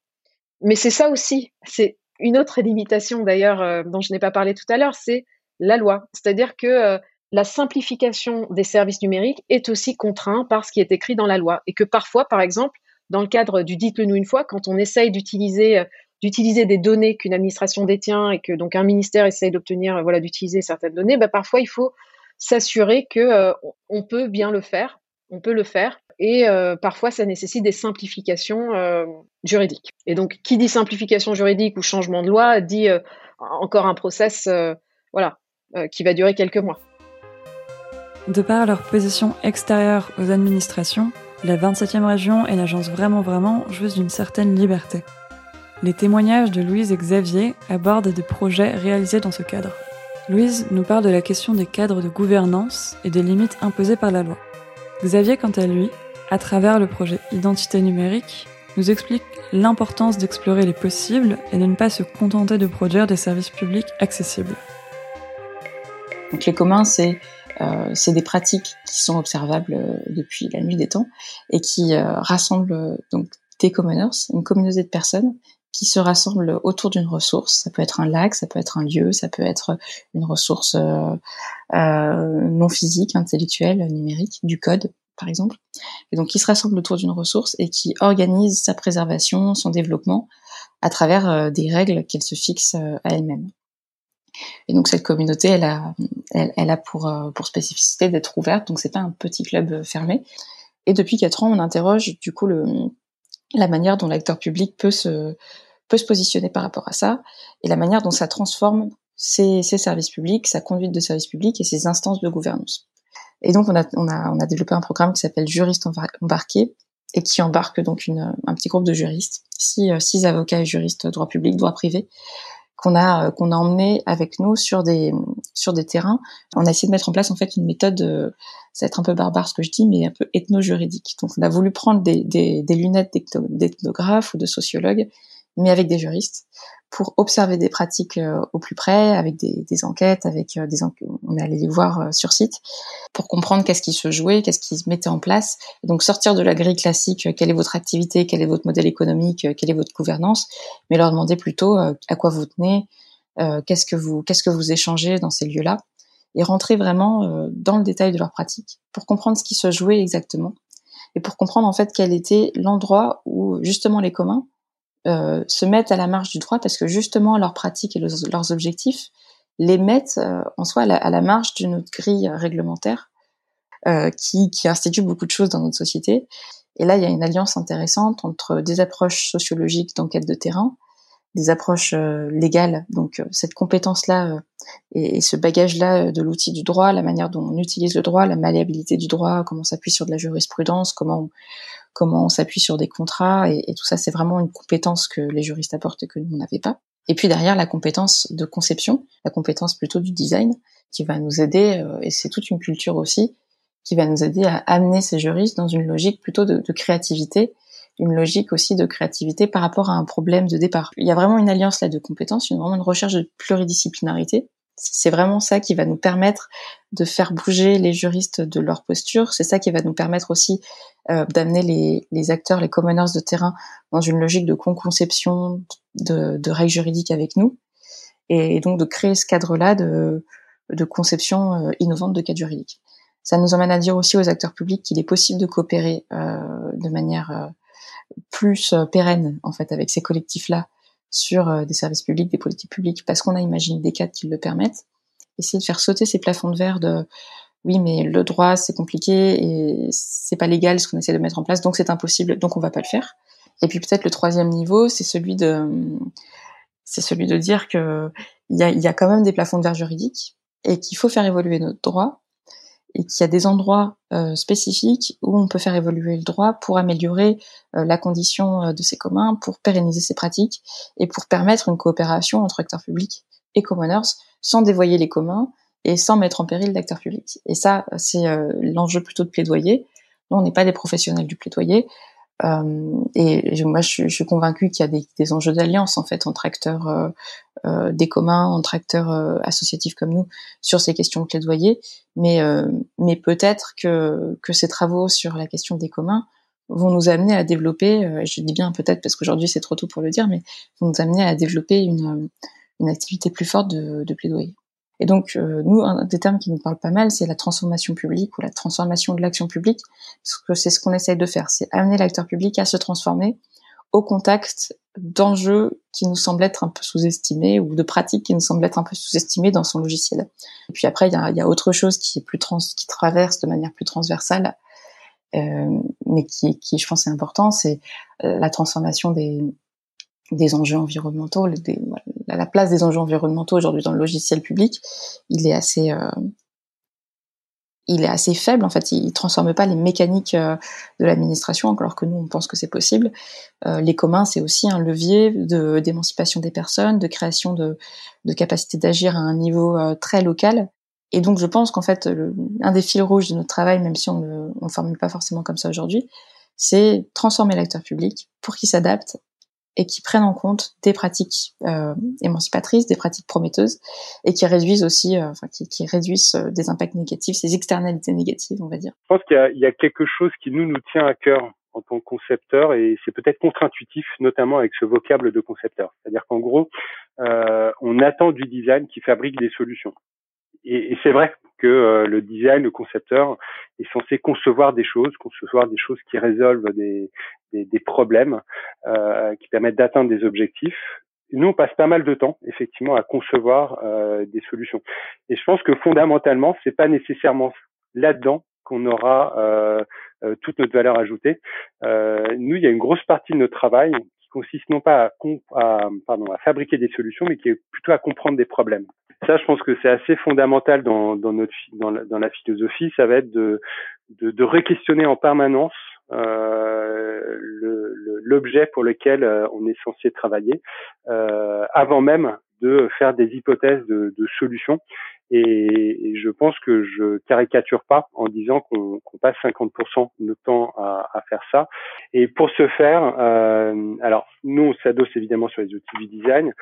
Mais c'est ça aussi, c'est une autre limitation d'ailleurs euh, dont je n'ai pas parlé tout à l'heure, c'est la loi. C'est-à-dire que euh, la simplification des services numériques est aussi contrainte par ce qui est écrit dans la loi. Et que parfois, par exemple, dans le cadre du dites-le nous une fois, quand on essaye d'utiliser d'utiliser des données qu'une administration détient et que donc un ministère essaye d'obtenir voilà d'utiliser certaines données, bah, parfois il faut s'assurer que euh, on peut bien le faire, on peut le faire, et euh, parfois ça nécessite des simplifications euh, juridiques. Et donc, qui dit simplification juridique ou changement de loi dit encore un process, voilà, qui va durer quelques mois. De par leur position extérieure aux administrations, la 27e région et l'agence Vraiment Vraiment jouissent d'une certaine liberté. Les témoignages de Louise et Xavier abordent des projets réalisés dans ce cadre. Louise nous parle de la question des cadres de gouvernance et des limites imposées par la loi. Xavier, quant à lui, à travers le projet Identité numérique, nous explique l'importance d'explorer les possibles et de ne pas se contenter de produire des services publics accessibles. Les communs, c'est euh, des pratiques qui sont observables euh, depuis la nuit des temps et qui euh, rassemblent donc des commoners, une communauté de personnes qui se rassemblent autour d'une ressource. Ça peut être un lac, ça peut être un lieu, ça peut être une ressource non physique, intellectuelle, numérique, du code, par exemple. Et donc, qui se rassemblent autour d'une ressource et qui organisent sa préservation, son développement à travers euh, des règles qu'elle se fixe à elle-même. Et donc cette communauté, elle a, a pour, spécificité d'être ouverte, donc c'est pas un petit club fermé. Et depuis quatre ans, on interroge du coup la manière dont l'acteur public peut se, positionner par rapport à ça, et la manière dont ça transforme ses services publics, sa conduite de services publics et ses instances de gouvernance. Et donc on a, développé un programme qui s'appelle Juriste embarqué, et qui embarque donc un petit groupe de juristes, six, six avocats et juristes droit public, droit privé, qu'on a euh, qu'on a emmené avec nous sur des terrains. On a essayé de mettre en place en fait une méthode, euh, ça va être un peu barbare ce que je dis, mais un peu ethno-juridique. Donc on a voulu prendre des, des, lunettes d'ethnographe ou de sociologue, mais avec des juristes, pour observer des pratiques euh, au plus près, avec des, enquêtes, avec euh, des on est allé les voir euh, sur site pour comprendre qu'est-ce qui se jouait, qu'est-ce qui se mettait en place. Donc sortir de la grille classique, quelle est votre activité, quel est votre modèle économique, quelle est votre gouvernance, mais leur demander plutôt à quoi vous tenez, qu'est-ce que vous qu'est-ce que vous échangez dans ces lieux-là, et rentrer vraiment dans le détail de leurs pratiques pour comprendre ce qui se jouait exactement et pour comprendre en fait quel était l'endroit où justement les communs euh, se mettent à la marge du droit parce que justement leurs pratiques et leurs objectifs les mettent euh, en soi à la, marge d'une grille réglementaire euh, qui, qui institue beaucoup de choses dans notre société. Et là, il y a une alliance intéressante entre des approches sociologiques d'enquête de terrain, des approches légales, donc cette compétence-là et, et, ce bagage-là de l'outil du droit, la manière dont on utilise le droit, la malléabilité du droit, comment on s'appuie sur de la jurisprudence, comment on, comment on s'appuie sur des contrats, et, tout ça, c'est vraiment une compétence que les juristes apportent et que nous n'avons pas. Et puis derrière, la compétence de conception, la compétence plutôt du design, qui va nous aider, euh, et c'est toute une culture aussi, qui va nous aider à amener ces juristes dans une logique plutôt de, de créativité, une logique aussi de créativité par rapport à un problème de départ. Il y a vraiment une alliance là de compétences, une, vraiment une recherche de pluridisciplinarité, c'est vraiment ça qui va nous permettre de faire bouger les juristes de leur posture. C'est ça qui va nous permettre aussi euh, d'amener les, acteurs, les commoners de terrain dans une logique de conception de, de règles juridiques avec nous. Et, donc de créer ce cadre-là de, conception euh, innovante de cadres juridiques. Ça nous emmène à dire aussi aux acteurs publics qu'il est possible de coopérer euh, de manière plus pérenne en fait avec ces collectifs-là sur euh, des services publics, des politiques publiques, parce qu'on a imaginé des cadres qui le permettent. Essayer de faire sauter ces plafonds de verre de oui, mais le droit c'est compliqué et c'est pas légal ce qu'on essaie de mettre en place, donc c'est impossible, donc on va pas le faire. Et puis peut-être le troisième niveau, c'est celui de c'est celui de dire que il y a, y a quand même des plafonds de verre juridiques et qu'il faut faire évoluer notre droit et qu'il y a des endroits euh, spécifiques où on peut faire évoluer le droit pour améliorer euh, la condition euh, de ces communs, pour pérenniser ces pratiques et pour permettre une coopération entre acteurs publics et commoners sans dévoyer les communs et sans mettre en péril l'acteur public. Et ça, c'est l'enjeu plutôt de plaidoyer. Nous, on n'est pas des professionnels du plaidoyer. Euh, et moi, je, je suis convaincue qu'il y a des, des enjeux d'alliance en fait entre acteurs euh, euh, des communs, entre acteurs associatifs comme nous sur ces questions de plaidoyer. Mais mais peut-être que que ces travaux sur la question des communs vont nous amener à développer, je dis bien peut-être parce qu'aujourd'hui c'est trop tôt pour le dire, mais vont nous amener à développer une, une activité plus forte de, de plaidoyer. Et donc, euh, nous, un des termes qui nous parle pas mal, c'est la transformation publique ou la transformation de l'action publique, parce que c'est ce qu'on essaye de faire, c'est amener l'acteur public à se transformer au contact d'enjeux qui nous semblent être un peu sous-estimés ou de pratiques qui nous semblent être un peu sous-estimées dans son logiciel. Et puis après, il y a, y a, autre chose qui est plus trans, qui traverse de manière plus transversale, euh, mais qui, qui, je pense, est important, c'est euh, la transformation des, des enjeux environnementaux, des, la place des enjeux environnementaux aujourd'hui dans le logiciel public, il est assez, euh, faible. En fait, il, transforme pas les mécaniques euh, de l'administration, alors que nous on pense que c'est possible. Euh, les communs, c'est aussi un levier de d'émancipation des personnes, de création de, de capacité d'agir à un niveau très local. Et donc, je pense qu'en fait, un des fils rouges de notre travail, même si on ne formule pas forcément comme ça aujourd'hui, c'est transformer l'acteur public pour qu'il s'adapte et qui prennent en compte des pratiques euh, émancipatrices, des pratiques prometteuses, et qui réduisent aussi, euh, enfin, qui, réduisent euh, des impacts négatifs, ces externalités négatives, on va dire. Je pense qu'il y, a quelque chose qui nous nous tient à cœur en tant que concepteur, et c'est peut-être contre-intuitif, notamment avec ce vocable de concepteur. C'est-à-dire qu'en gros, on attend du design qui fabrique des solutions. Et, et c'est vrai que euh, le design, le concepteur est censé concevoir des choses, concevoir des choses qui résolvent des, des, des problèmes, euh, qui permettent d'atteindre des objectifs. Nous, on passe pas mal de temps, effectivement, à concevoir euh, des solutions. Et je pense que fondamentalement, c'est pas nécessairement là-dedans qu'on aura euh, toute notre valeur ajoutée. Euh, nous, il y a une grosse partie de notre travail qui consiste non pas à, pardon, à fabriquer des solutions, mais qui est plutôt à comprendre des problèmes. Ça, je pense que c'est assez fondamental dans, dans notre dans la, dans la philosophie. Ça va être de de, de réquestionner en permanence euh, l'objet pour lequel euh, on est censé travailler, euh, avant même de faire des hypothèses de, de solutions. Et, je pense que je caricature pas en disant qu'on passe 50% de notre temps à, à, faire ça. Et pour ce faire, euh, alors nous on s'adosse évidemment sur les outils du design.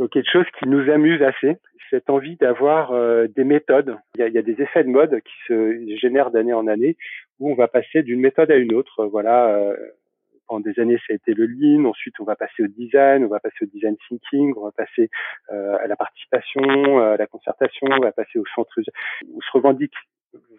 Donc quelque chose qui nous amuse assez, cette envie d'avoir euh, des méthodes. Il y, a, il y, a, des effets de mode qui se génèrent d'année en année où on va passer d'une méthode à une autre. Voilà, euh, pendant des années, ça a été le lean. Ensuite, on va passer au design, on va passer au design thinking, on va passer euh, à la participation, à la concertation, on va passer au centre. On se revendique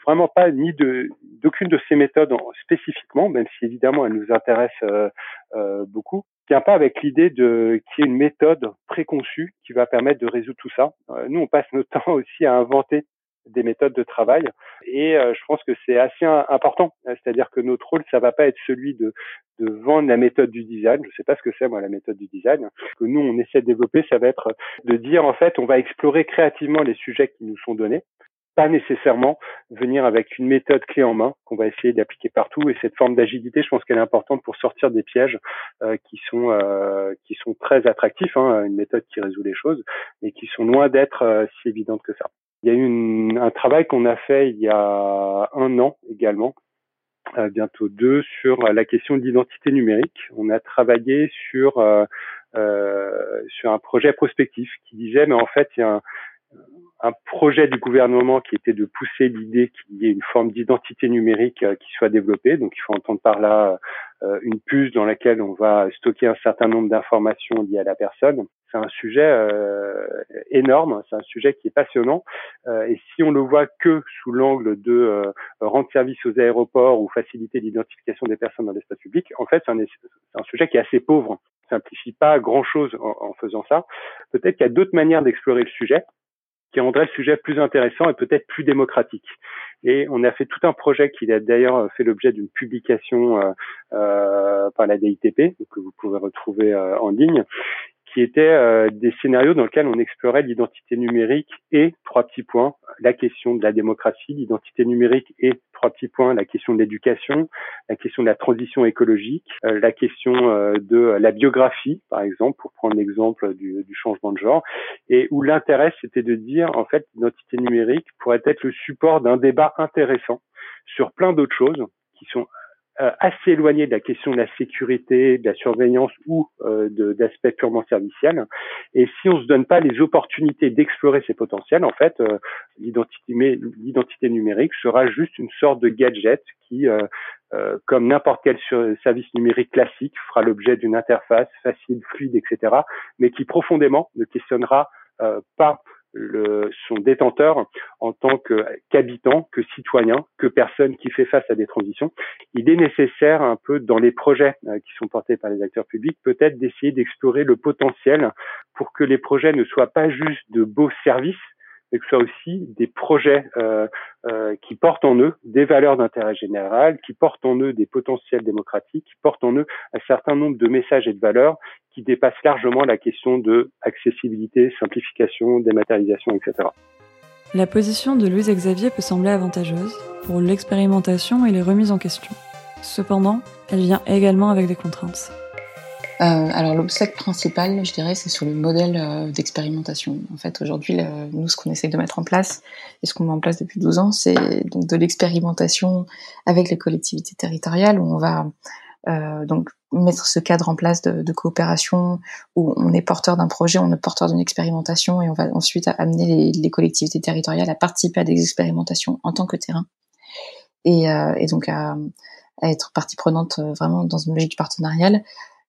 vraiment pas ni de d'aucune de ces méthodes spécifiquement, même si évidemment elles nous intéressent euh, euh, beaucoup. Tient pas avec l'idée de qu'il y ait une méthode préconçue qui va permettre de résoudre tout ça. Euh, nous, on passe notre temps aussi à inventer des méthodes de travail. Et euh, je pense que c'est assez important. C'est-à-dire que notre rôle, ça va pas être celui de, de vendre la méthode du design. Je sais pas ce que c'est, moi, la méthode du design. Ce que nous, on essaie de développer, ça va être de dire, en fait, on va explorer créativement les sujets qui nous sont donnés pas nécessairement venir avec une méthode clé en main qu'on va essayer d'appliquer partout. Et cette forme d'agilité, je pense qu'elle est importante pour sortir des pièges euh, qui sont euh, qui sont très attractifs, hein, une méthode qui résout les choses, mais qui sont loin d'être si évidentes que ça. Il y a eu un travail qu'on a fait il y a un an également, euh, bientôt deux, sur la question de l'identité numérique. On a travaillé sur euh, euh, sur un projet prospectif qui disait, mais en fait, il y a un, un projet du gouvernement qui était de pousser l'idée qu'il y ait une forme d'identité numérique euh, qui soit développée. Donc, il faut entendre par là euh, une puce dans laquelle on va stocker un certain nombre d'informations liées à la personne. C'est un sujet euh, énorme, c'est un sujet qui est passionnant. et si on le voit que sous l'angle de rendre service aux aéroports ou faciliter l'identification des personnes dans l'espace public, en fait, c'est un, sujet qui est assez pauvre. Ça simplifie pas grand-chose en, en faisant ça. Peut-être qu'il y a d'autres manières d'explorer le sujet qui rendrait le sujet plus intéressant et peut-être plus démocratique. Et on a fait tout un projet qui a d'ailleurs fait l'objet d'une publication euh, euh, par la DITP, que vous pouvez retrouver euh, en ligne, qui étaient euh, des scénarios dans lesquels on explorait l'identité numérique et trois petits points, la question de la démocratie, l'identité numérique et trois petits points, la question de l'éducation, la question de la transition écologique, euh, la question euh, de la biographie, par exemple, pour prendre l'exemple du, du, changement de genre, et où l'intérêt c'était de dire en fait l'identité numérique pourrait être le support d'un débat intéressant sur plein d'autres choses qui sont assez éloigné de la question de la sécurité, de la surveillance ou euh, d'aspects purement serviciels. Et si on se donne pas les opportunités d'explorer ces potentiels, en fait, euh, l'identité numérique sera juste une sorte de gadget qui, euh, euh comme n'importe quel service numérique classique, fera l'objet d'une interface facile, fluide, etc., mais qui profondément ne questionnera pas le, son détenteur en tant qu'habitant, que citoyen, que personne qui fait face à des transitions. Il est nécessaire un peu dans les projets euh, qui sont portés par les acteurs publics, peut-être d'essayer d'explorer le potentiel pour que les projets ne soient pas juste de beaux services, mais que ce soit aussi des projets euh, euh, qui portent en eux des valeurs d'intérêt général, qui portent en eux des potentiels démocratiques, qui portent en eux un certain nombre de messages et de valeurs qui dépassent largement la question de accessibilité, simplification, dématérialisation, etc. La position de Louise Xavier peut sembler avantageuse pour l'expérimentation et les remises en question. Cependant, elle vient également avec des contraintes. Euh, alors l'obstacle principal, je dirais, c'est sur le modèle euh, d'expérimentation. En fait, aujourd'hui, nous, ce qu'on essaie de mettre en place et ce qu'on met en place depuis 12 ans, c'est donc de l'expérimentation avec les collectivités territoriales où on va euh, donc mettre ce cadre en place de, coopération où on est porteur d'un projet, on est porteur d'une expérimentation et on va ensuite amener les, collectivités territoriales à participer à des expérimentations en tant que terrain et, et donc à, à, être partie prenante vraiment dans une logique partenariale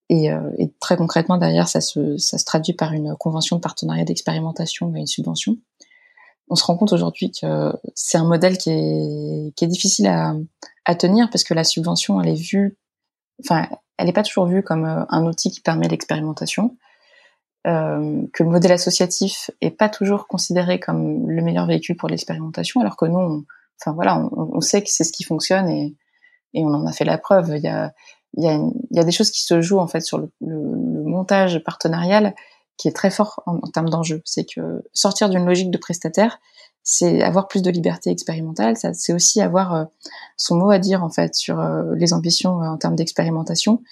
et, euh, et, très concrètement, derrière, ça se, ça se traduit par une convention de partenariat d'expérimentation et une subvention. On se rend compte aujourd'hui que c'est un modèle qui est, qui est difficile à, à, tenir parce que la subvention, elle est vue, enfin, elle n'est pas toujours vue comme euh, un outil qui permet l'expérimentation, euh, que le modèle associatif est pas toujours considéré comme le meilleur véhicule pour l'expérimentation, alors que nous, on, enfin voilà, on, on sait que c'est ce qui fonctionne et, et on en a fait la preuve. Il y a, il y, a des choses qui se jouent en fait sur le, montage partenarial qui est très fort en, termes d'enjeu. C'est que sortir d'une logique de prestataire, c'est avoir plus de liberté expérimentale. C'est aussi avoir euh, son mot à dire en fait sur euh, les ambitions euh, en termes d'expérimentation.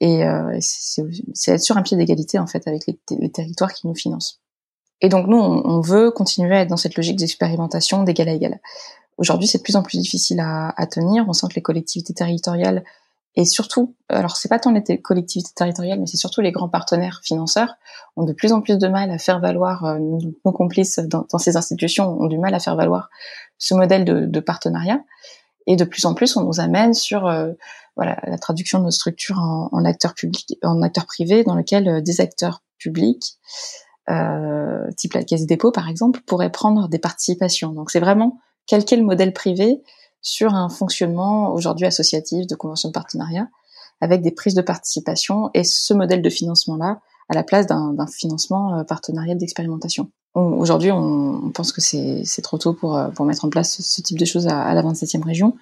Et c'est être sur un pied d'égalité en fait avec les, territoires qui nous financent. Et donc nous, on, veut continuer à être dans cette logique d'expérimentation d'égal à égal. Aujourd'hui, c'est de plus en plus difficile à tenir. On sent que les collectivités territoriales et surtout, alors c'est pas tant les collectivités territoriales, mais c'est surtout les grands partenaires financeurs ont de plus en plus de mal à faire valoir, euh, nos complices dans, dans, ces institutions ont du mal à faire valoir ce modèle de, de, partenariat. Et de plus en plus, on nous amène sur euh, voilà la traduction de nos structures en, en acteurs publics, en acteurs privés, dans lequel euh, des acteurs publics, euh, type la Caisse des dépôts par exemple, pourraient prendre des participations. Donc c'est vraiment qu'est le modèle privé sur un fonctionnement aujourd'hui associatif de convention de partenariat avec des prises de participation et ce modèle de financement-là à la place d'un financement euh, partenarial d'expérimentation. Aujourd'hui, on, pense que c'est trop tôt pour, euh, pour mettre en place ce, type de choses à, la 27e région.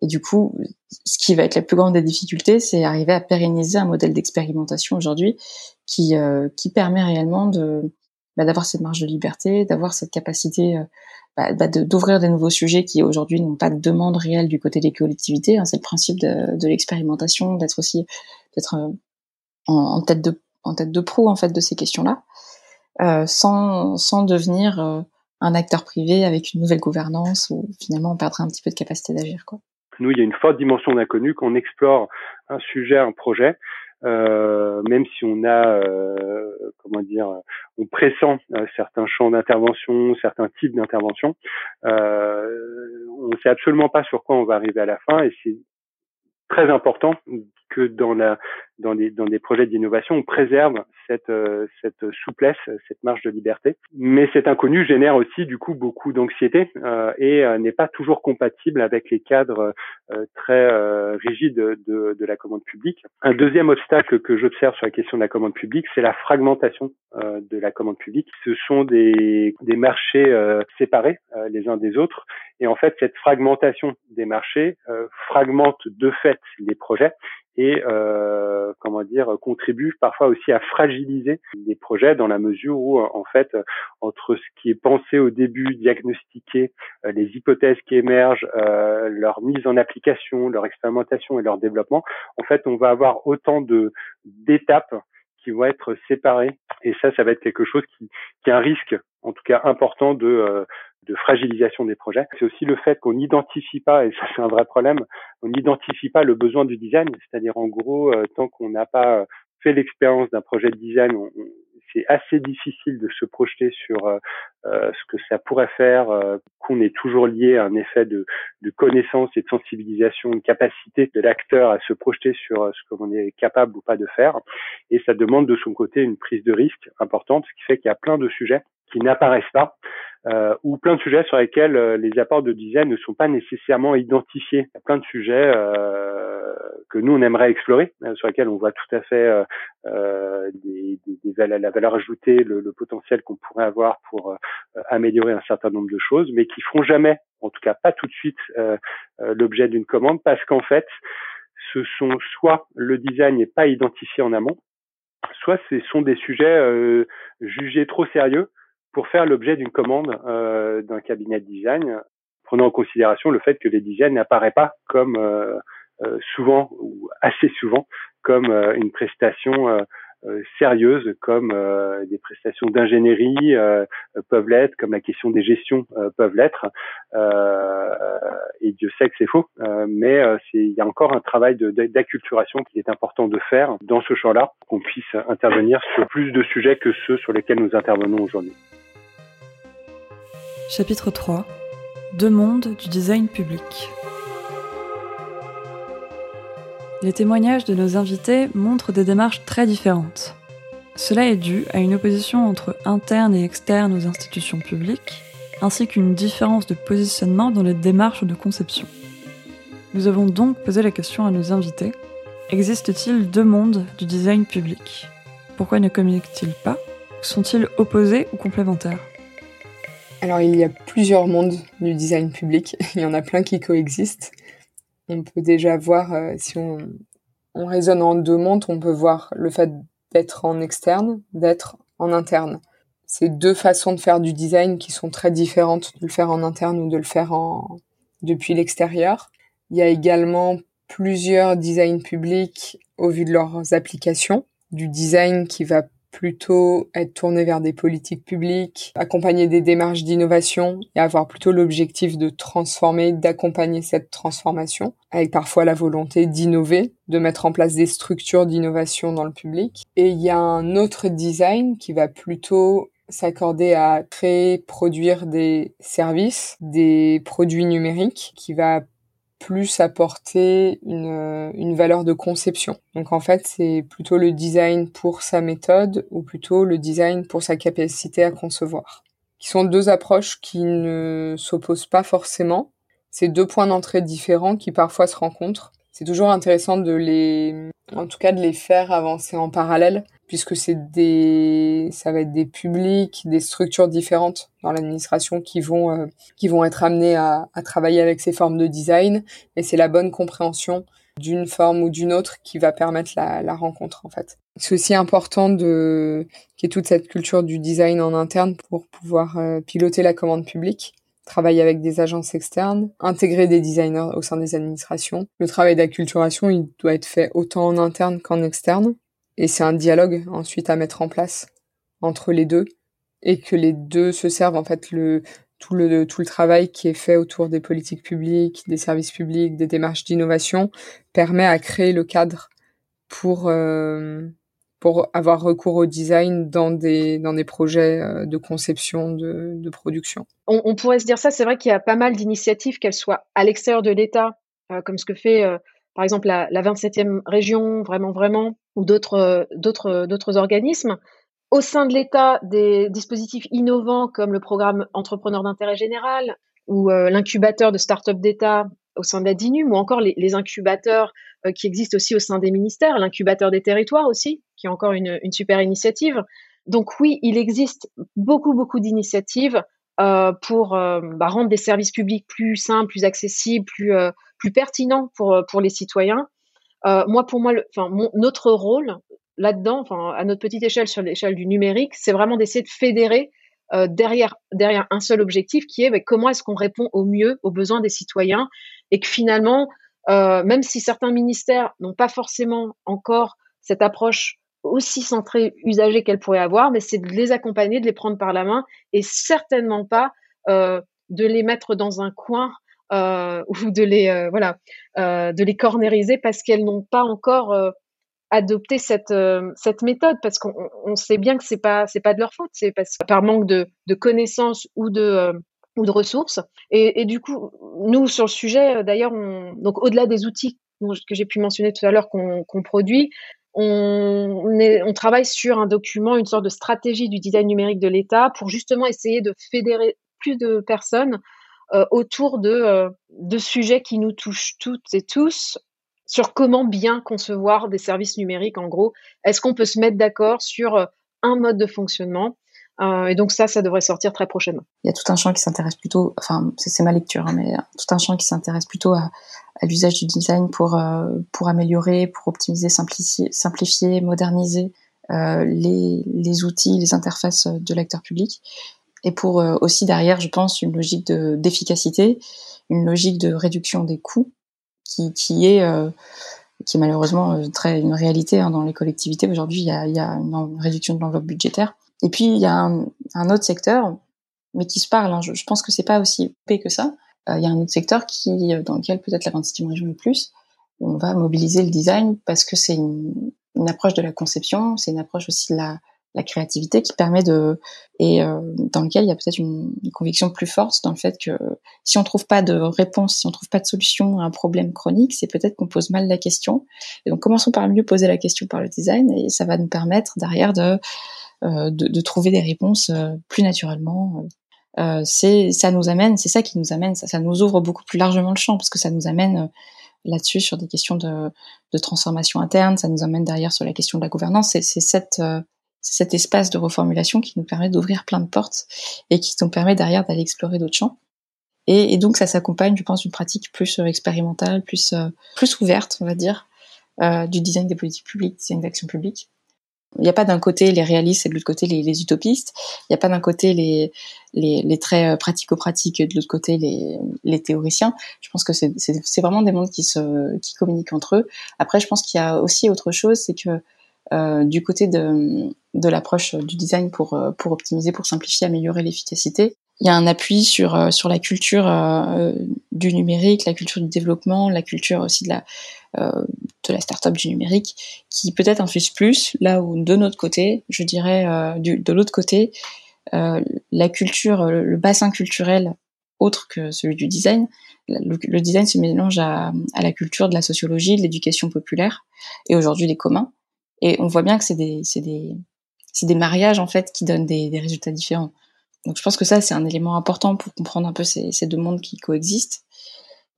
Et du coup, ce qui va être la plus grande des difficultés, c'est arriver à pérenniser un modèle d'expérimentation aujourd'hui qui, euh, qui permet réellement de bah, d'avoir cette marge de liberté, d'avoir cette capacité bah, bah d'ouvrir des nouveaux sujets qui aujourd'hui n'ont pas de demande réelle du côté des collectivités. Hein, c'est le principe de, l'expérimentation, d'être aussi d'être euh, en, tête de en tête de proue en fait de ces questions-là, euh, sans sans devenir euh, un acteur privé avec une nouvelle gouvernance où finalement on perdrait un petit peu de capacité d'agir. Quoi. Nous, il y a une forte dimension d'inconnu qu'on explore un sujet, un projet, euh, même si on a, euh, comment dire, on pressent euh, certains champs d'intervention, certains types d'intervention, on ne sait absolument pas sur quoi on va arriver à la fin et c'est très important que dans la dans des dans des projets d'innovation on préserve cette euh, cette souplesse cette marge de liberté. Mais cet inconnu génère aussi du coup beaucoup d'anxiété euh, et euh, n'est pas toujours compatible avec les cadres euh, très rigides de, de la commande publique. Un deuxième obstacle que j'observe sur la question de la commande publique c'est la fragmentation de la commande publique. Ce sont des des marchés séparés les uns des autres et en fait cette fragmentation des marchés fragmente de fait les projets et euh, comment dire contribue parfois aussi à fragiliser les projets dans la mesure où en fait entre ce qui est pensé au début, diagnostiqué, euh, les hypothèses qui émergent, euh, leur mise en application, leur expérimentation et leur développement, en fait on va avoir autant de d'étapes qui vont être séparées. Et ça ça va être quelque chose qui, qui est un risque en tout cas important de euh, de fragilisation des projets. C'est aussi le fait qu'on n'identifie pas, et ça c'est un vrai problème, on n'identifie pas le besoin du design, c'est-à-dire en gros, euh, tant qu'on n'a pas fait l'expérience d'un projet de design, c'est assez difficile de se projeter sur euh, euh, ce que ça pourrait faire, qu'on est toujours lié à un effet de, de, connaissance et de sensibilisation, une capacité de l'acteur à se projeter sur ce qu'on est capable ou pas de faire. Et ça demande de son côté une prise de risque importante, ce qui fait qu'il y a plein de sujets qui n'apparaissent pas euh, ou plein de sujets sur lesquels euh, les apports de design ne sont pas nécessairement identifiés. Il y a plein de sujets euh, que nous on aimerait explorer, euh, sur lesquels on voit tout à fait euh, des, des, des, la valeur ajoutée, le, le potentiel qu'on pourrait avoir pour améliorer un certain nombre de choses, mais qui feront jamais, en tout cas pas tout de suite, l'objet d'une commande, parce qu'en fait, ce sont soit le design n'est pas identifié en amont, soit ce sont des sujets jugés trop sérieux pour faire l'objet d'une commande euh, d'un cabinet de design, prenant en considération le fait que les designs n'apparaissent pas comme euh, euh, souvent ou assez souvent comme une prestation sérieuse, comme des prestations d'ingénierie peuvent l'être, comme la question des gestions peuvent l'être. et Dieu sait que c'est faux, mais il y a encore un travail d'acculturation qui est important de faire dans ce champ-là, qu'on puisse intervenir sur plus de sujets que ceux sur lesquels nous intervenons aujourd'hui. Chapitre 3 Deux mondes du design public. Les témoignages de nos invités montrent des démarches très différentes. Cela est dû à une opposition entre interne et externe aux institutions publiques, ainsi qu'une différence de positionnement dans les démarches de conception. Nous avons donc posé la question à nos invités. Existe-t-il deux mondes du design public? Pourquoi ne communiquent-ils pas? Sont-ils opposés ou complémentaires? Alors il y a plusieurs mondes du design public, il y en a plein qui coexistent. On peut déjà voir, euh, si on, on raisonne en deux mondes, on peut voir le fait d'être en externe, d'être en interne. C'est deux façons de faire du design qui sont très différentes, de le faire en interne ou de le faire depuis l'extérieur. Il y a également plusieurs designs publics au vu de leurs applications, du design qui va plutôt être tourné vers des politiques publiques, accompagner des démarches d'innovation et avoir plutôt l'objectif de transformer, d'accompagner cette transformation, avec parfois la volonté d'innover, de mettre en place des structures d'innovation dans le public. Et il y a un autre design qui va plutôt s'accorder à créer, produire des services, des produits numériques, qui va plus apporter une, une valeur de conception. Donc en fait, c'est plutôt le design pour sa méthode ou plutôt le design pour sa capacité à concevoir. Qui sont deux approches qui ne s'opposent pas forcément. C'est deux points d'entrée différents qui parfois se rencontrent. C'est toujours intéressant de les, en tout cas, de les faire avancer en parallèle puisque c'est des, ça va être des publics, des structures différentes dans l'administration qui vont, euh, qui vont être amenés à, à, travailler avec ces formes de design. Et c'est la bonne compréhension d'une forme ou d'une autre qui va permettre la, la rencontre en fait. C'est aussi important de qu'il y ait toute cette culture du design en interne pour pouvoir euh, piloter la commande publique travailler avec des agences externes, intégrer des designers au sein des administrations. Le travail d'acculturation, il doit être fait autant en interne qu'en externe. Et c'est un dialogue ensuite à mettre en place entre les deux et que les deux se servent en fait le tout le tout le travail qui est fait autour des politiques publiques, des services publics, des démarches d'innovation permet à créer le cadre pour euh, pour avoir recours au design dans des dans des projets euh, de conception de, de production. On, pourrait se dire ça, c'est vrai qu'il y a pas mal d'initiatives, qu'elles soient à l'extérieur de l'État, euh, comme ce que fait par exemple la, la 27e région, vraiment, vraiment, ou d'autres, d'autres, d'autres organismes. Au sein de l'État, des dispositifs innovants comme le programme Entrepreneur d'intérêt général ou euh, l'incubateur de start-up d'État au sein de la DINUM ou encore les, incubateurs euh, qui existent aussi au sein des ministères, l'incubateur des territoires aussi, qui est encore une, super initiative. Donc oui, il existe beaucoup, beaucoup d'initiatives euh, pour euh, bah, rendre des services publics plus simples, plus accessibles, plus, euh, plus pertinents pour, pour les citoyens. moi, pour moi, notre rôle là-dedans, à notre petite échelle, sur l'échelle du numérique, c'est vraiment d'essayer de fédérer euh, derrière, derrière un seul objectif qui est bah, comment est-ce qu'on répond au mieux aux besoins des citoyens et que finalement, euh, même si certains ministères n'ont pas forcément encore cette approche aussi centrée usagée qu'elle pourrait avoir, mais c'est de les accompagner, de les prendre par la main et certainement pas euh, de les mettre dans un coin euh, ou de les euh, voilà euh, de les cornériser parce qu'elles n'ont pas encore adopter cette cette méthode. Parce qu'on on sait bien que c'est pas c'est pas de leur faute. C'est parce par manque de de connaissances ou de ou de ressources. Et, du coup nous sur le sujet d'ailleurs on donc au-delà des outils que j'ai pu mentionner tout à l'heure qu'on produit on, travaille sur un document une sorte de stratégie du design numérique de l'État pour justement essayer de fédérer plus de personnes autour de, de sujets qui nous touchent toutes et tous sur comment bien concevoir des services numériques. En gros, est-ce qu'on peut se mettre d'accord sur euh, un mode de fonctionnement euh, et donc ça, ça devrait sortir très prochainement. Il y a tout un champ qui s'intéresse plutôt, enfin c'est ma lecture, hein, mais tout un champ qui s'intéresse plutôt à, l'usage du design pour euh, pour améliorer, pour optimiser, simplifier, moderniser euh, les, les outils, les interfaces de l'acteur public, et pour euh, aussi derrière, je pense, une logique de d'efficacité, une logique de réduction des coûts qui, est euh, qui est malheureusement euh, très une réalité hein, dans les collectivités. Aujourd'hui, il y a, une réduction de l'enveloppe budgétaire. Et puis il y a un, autre secteur, mais qui se parle. Hein, je, pense que c'est pas aussi épais que ça. Il y a un autre secteur dans lequel peut-être la 27e région le plus, on va mobiliser le design parce que c'est une approche de la conception, c'est une approche aussi de la, la créativité qui permet de et euh, dans lequel il y a peut-être une, conviction plus forte dans le fait que si on trouve pas de réponse, si on trouve pas de solution à un problème chronique, c'est peut-être qu'on pose mal la question. Et donc commençons par mieux poser la question par le design et ça va nous permettre derrière de euh, de, de, trouver des réponses euh, plus naturellement. C'est ça nous amène, c'est ça qui nous amène, ça, ça nous ouvre beaucoup plus largement le champ parce que ça nous amène là-dessus sur des questions de, de transformation interne, ça nous amène derrière sur la question de la gouvernance. C'est cette c'est cet espace de reformulation qui nous permet d'ouvrir plein de portes et qui nous permet derrière d'aller explorer d'autres champs. Et, donc ça s'accompagne, je pense, d'une pratique plus euh, expérimentale, plus euh, plus ouverte, on va dire, euh, du design des politiques publiques, design d'action publique. Il n'y a pas d'un côté les réalistes et de l'autre côté les, utopistes. Il n'y a pas d'un côté les, les, pratico-pratiques et de l'autre côté les, les théoriciens. Je pense que c'est vraiment des mondes qui se qui communiquent entre eux. Après, je pense qu'il y a aussi autre chose, c'est que du côté de, de l'approche du design pour, euh, pour optimiser, pour simplifier, améliorer l'efficacité. Il y a un appui sur, euh, sur la culture euh, du numérique, la culture du développement, la culture aussi de la, euh, de la start-up du numérique, qui peut-être infuse plus, là où de notre côté, je dirais, du, de l'autre côté, la culture, le bassin culturel autre que celui du design. Le, le design se mélange à, à, la culture de la sociologie, de l'éducation populaire et aujourd'hui des communs. Et on voit bien que c'est des, c'est des, c'est des mariages en fait qui donnent des, des, résultats différents. Donc je pense que ça c'est un élément important pour comprendre un peu ces, ces deux mondes qui coexistent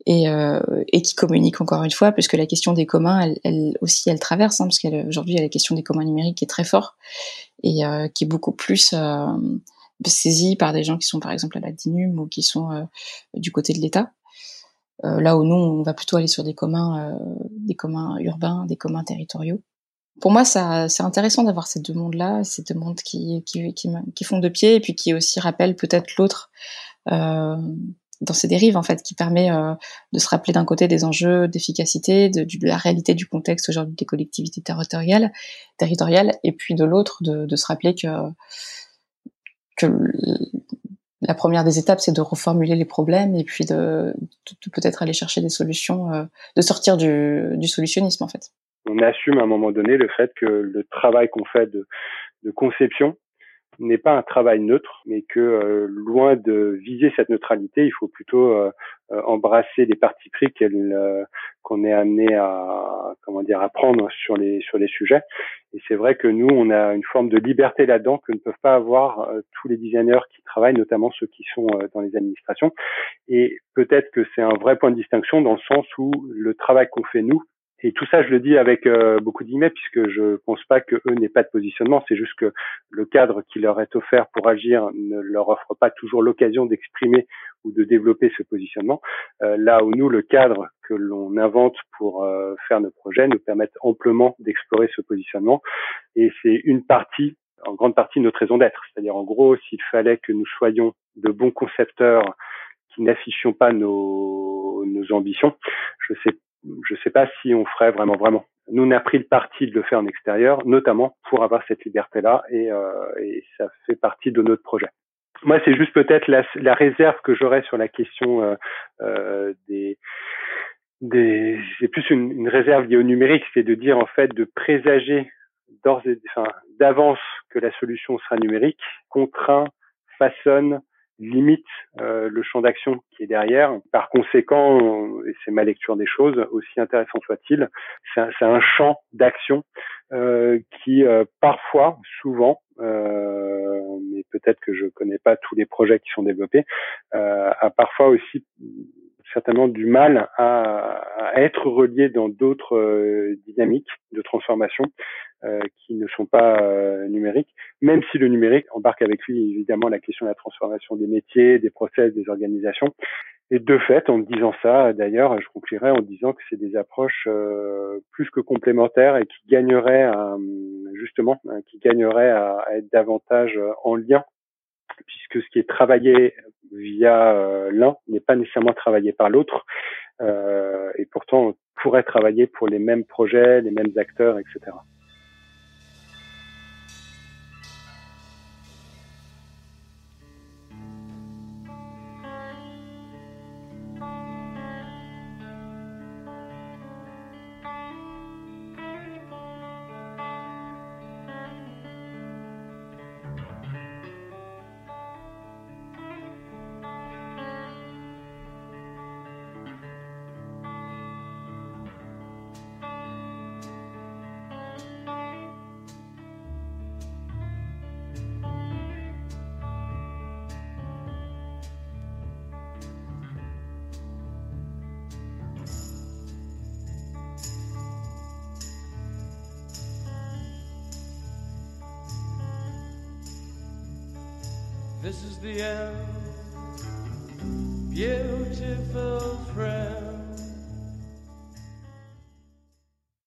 et, euh, et qui communiquent encore une fois, puisque la question des communs, elle, elle aussi, elle traverse, hein, parce qu'aujourd'hui il y a la question des communs numériques qui est très fort et euh, qui est beaucoup plus euh, saisie par des gens qui sont par exemple à la DINUM ou qui sont euh, du côté de l'État. Euh, là où nous, on va plutôt aller sur des communs, euh, des communs urbains, des communs territoriaux pour moi, c'est intéressant d'avoir ces deux mondes-là, ces deux mondes qui, font deux pieds et puis qui aussi rappellent peut-être l'autre euh, dans ces dérives, en fait, qui permet euh, de se rappeler d'un côté des enjeux d'efficacité, de, de, la réalité du contexte aujourd'hui des collectivités territoriales, et puis de l'autre, de, de, se rappeler que, la première des étapes, c'est de reformuler les problèmes et puis de, de peut-être aller chercher des solutions, euh, de sortir du, du solutionnisme, en fait on assume à un moment donné le fait que le travail qu'on fait de, conception n'est pas un travail neutre, mais que euh, loin de viser cette neutralité, il faut plutôt euh, euh embrasser les parties pris qu'on est amené à comment dire à prendre sur les sur les sujets. Et c'est vrai que nous, on a une forme de liberté là-dedans que ne peuvent pas avoir tous les designers qui travaillent, notamment ceux qui sont dans les administrations. Et peut-être que c'est un vrai point de distinction dans le sens où le travail qu'on fait nous et tout ça, je le dis avec euh, beaucoup d'imets, puisque je pense pas que eux n'aient pas de positionnement. C'est juste que le cadre qui leur est offert pour agir ne leur offre pas toujours l'occasion d'exprimer ou de développer ce positionnement. là où nous, le cadre que l'on invente pour faire nos projets nous permettent amplement d'explorer ce positionnement. Et c'est une partie en grande partie notre raison d'être. C'est-à-dire, en gros, s'il fallait que nous soyons de bons concepteurs qui n'affichions pas nos, nos ambitions, je sais, je sais pas si on ferait vraiment, vraiment. Nous, on a pris le parti de le faire en extérieur, notamment pour avoir cette liberté-là, et, euh, et ça fait partie de notre projet. Moi, c'est juste peut-être la, la, réserve que j'aurais sur la question euh, euh, des, des c'est plus une, une, réserve liée au numérique, c'est de dire en fait de présager d'ores et enfin, d'avance que la solution sera numérique, contraint, façonne, limite euh, le champ d'action qui est derrière. Par conséquent, et c'est ma lecture des choses, aussi intéressant soit-il, c'est un, champ d'action euh, qui euh, parfois, souvent, mais peut-être que je connais pas tous les projets qui sont développés, a parfois aussi certainement du mal à, à être relié dans d'autres euh, dynamiques de transformation euh, qui ne sont pas euh, numériques, même si le numérique embarque avec lui évidemment la question de la transformation des métiers, des process, des organisations. Et de fait, en disant ça, d'ailleurs, je conclurai en disant que c'est des approches euh, plus que complémentaires et qui gagneraient justement, hein, qui gagneraient à, être davantage en lien, puisque ce qui est travaillé via euh, l'un n'est pas nécessairement travaillé par l'autre, euh, et pourtant on pourrait travailler pour les mêmes projets, les mêmes acteurs, etc.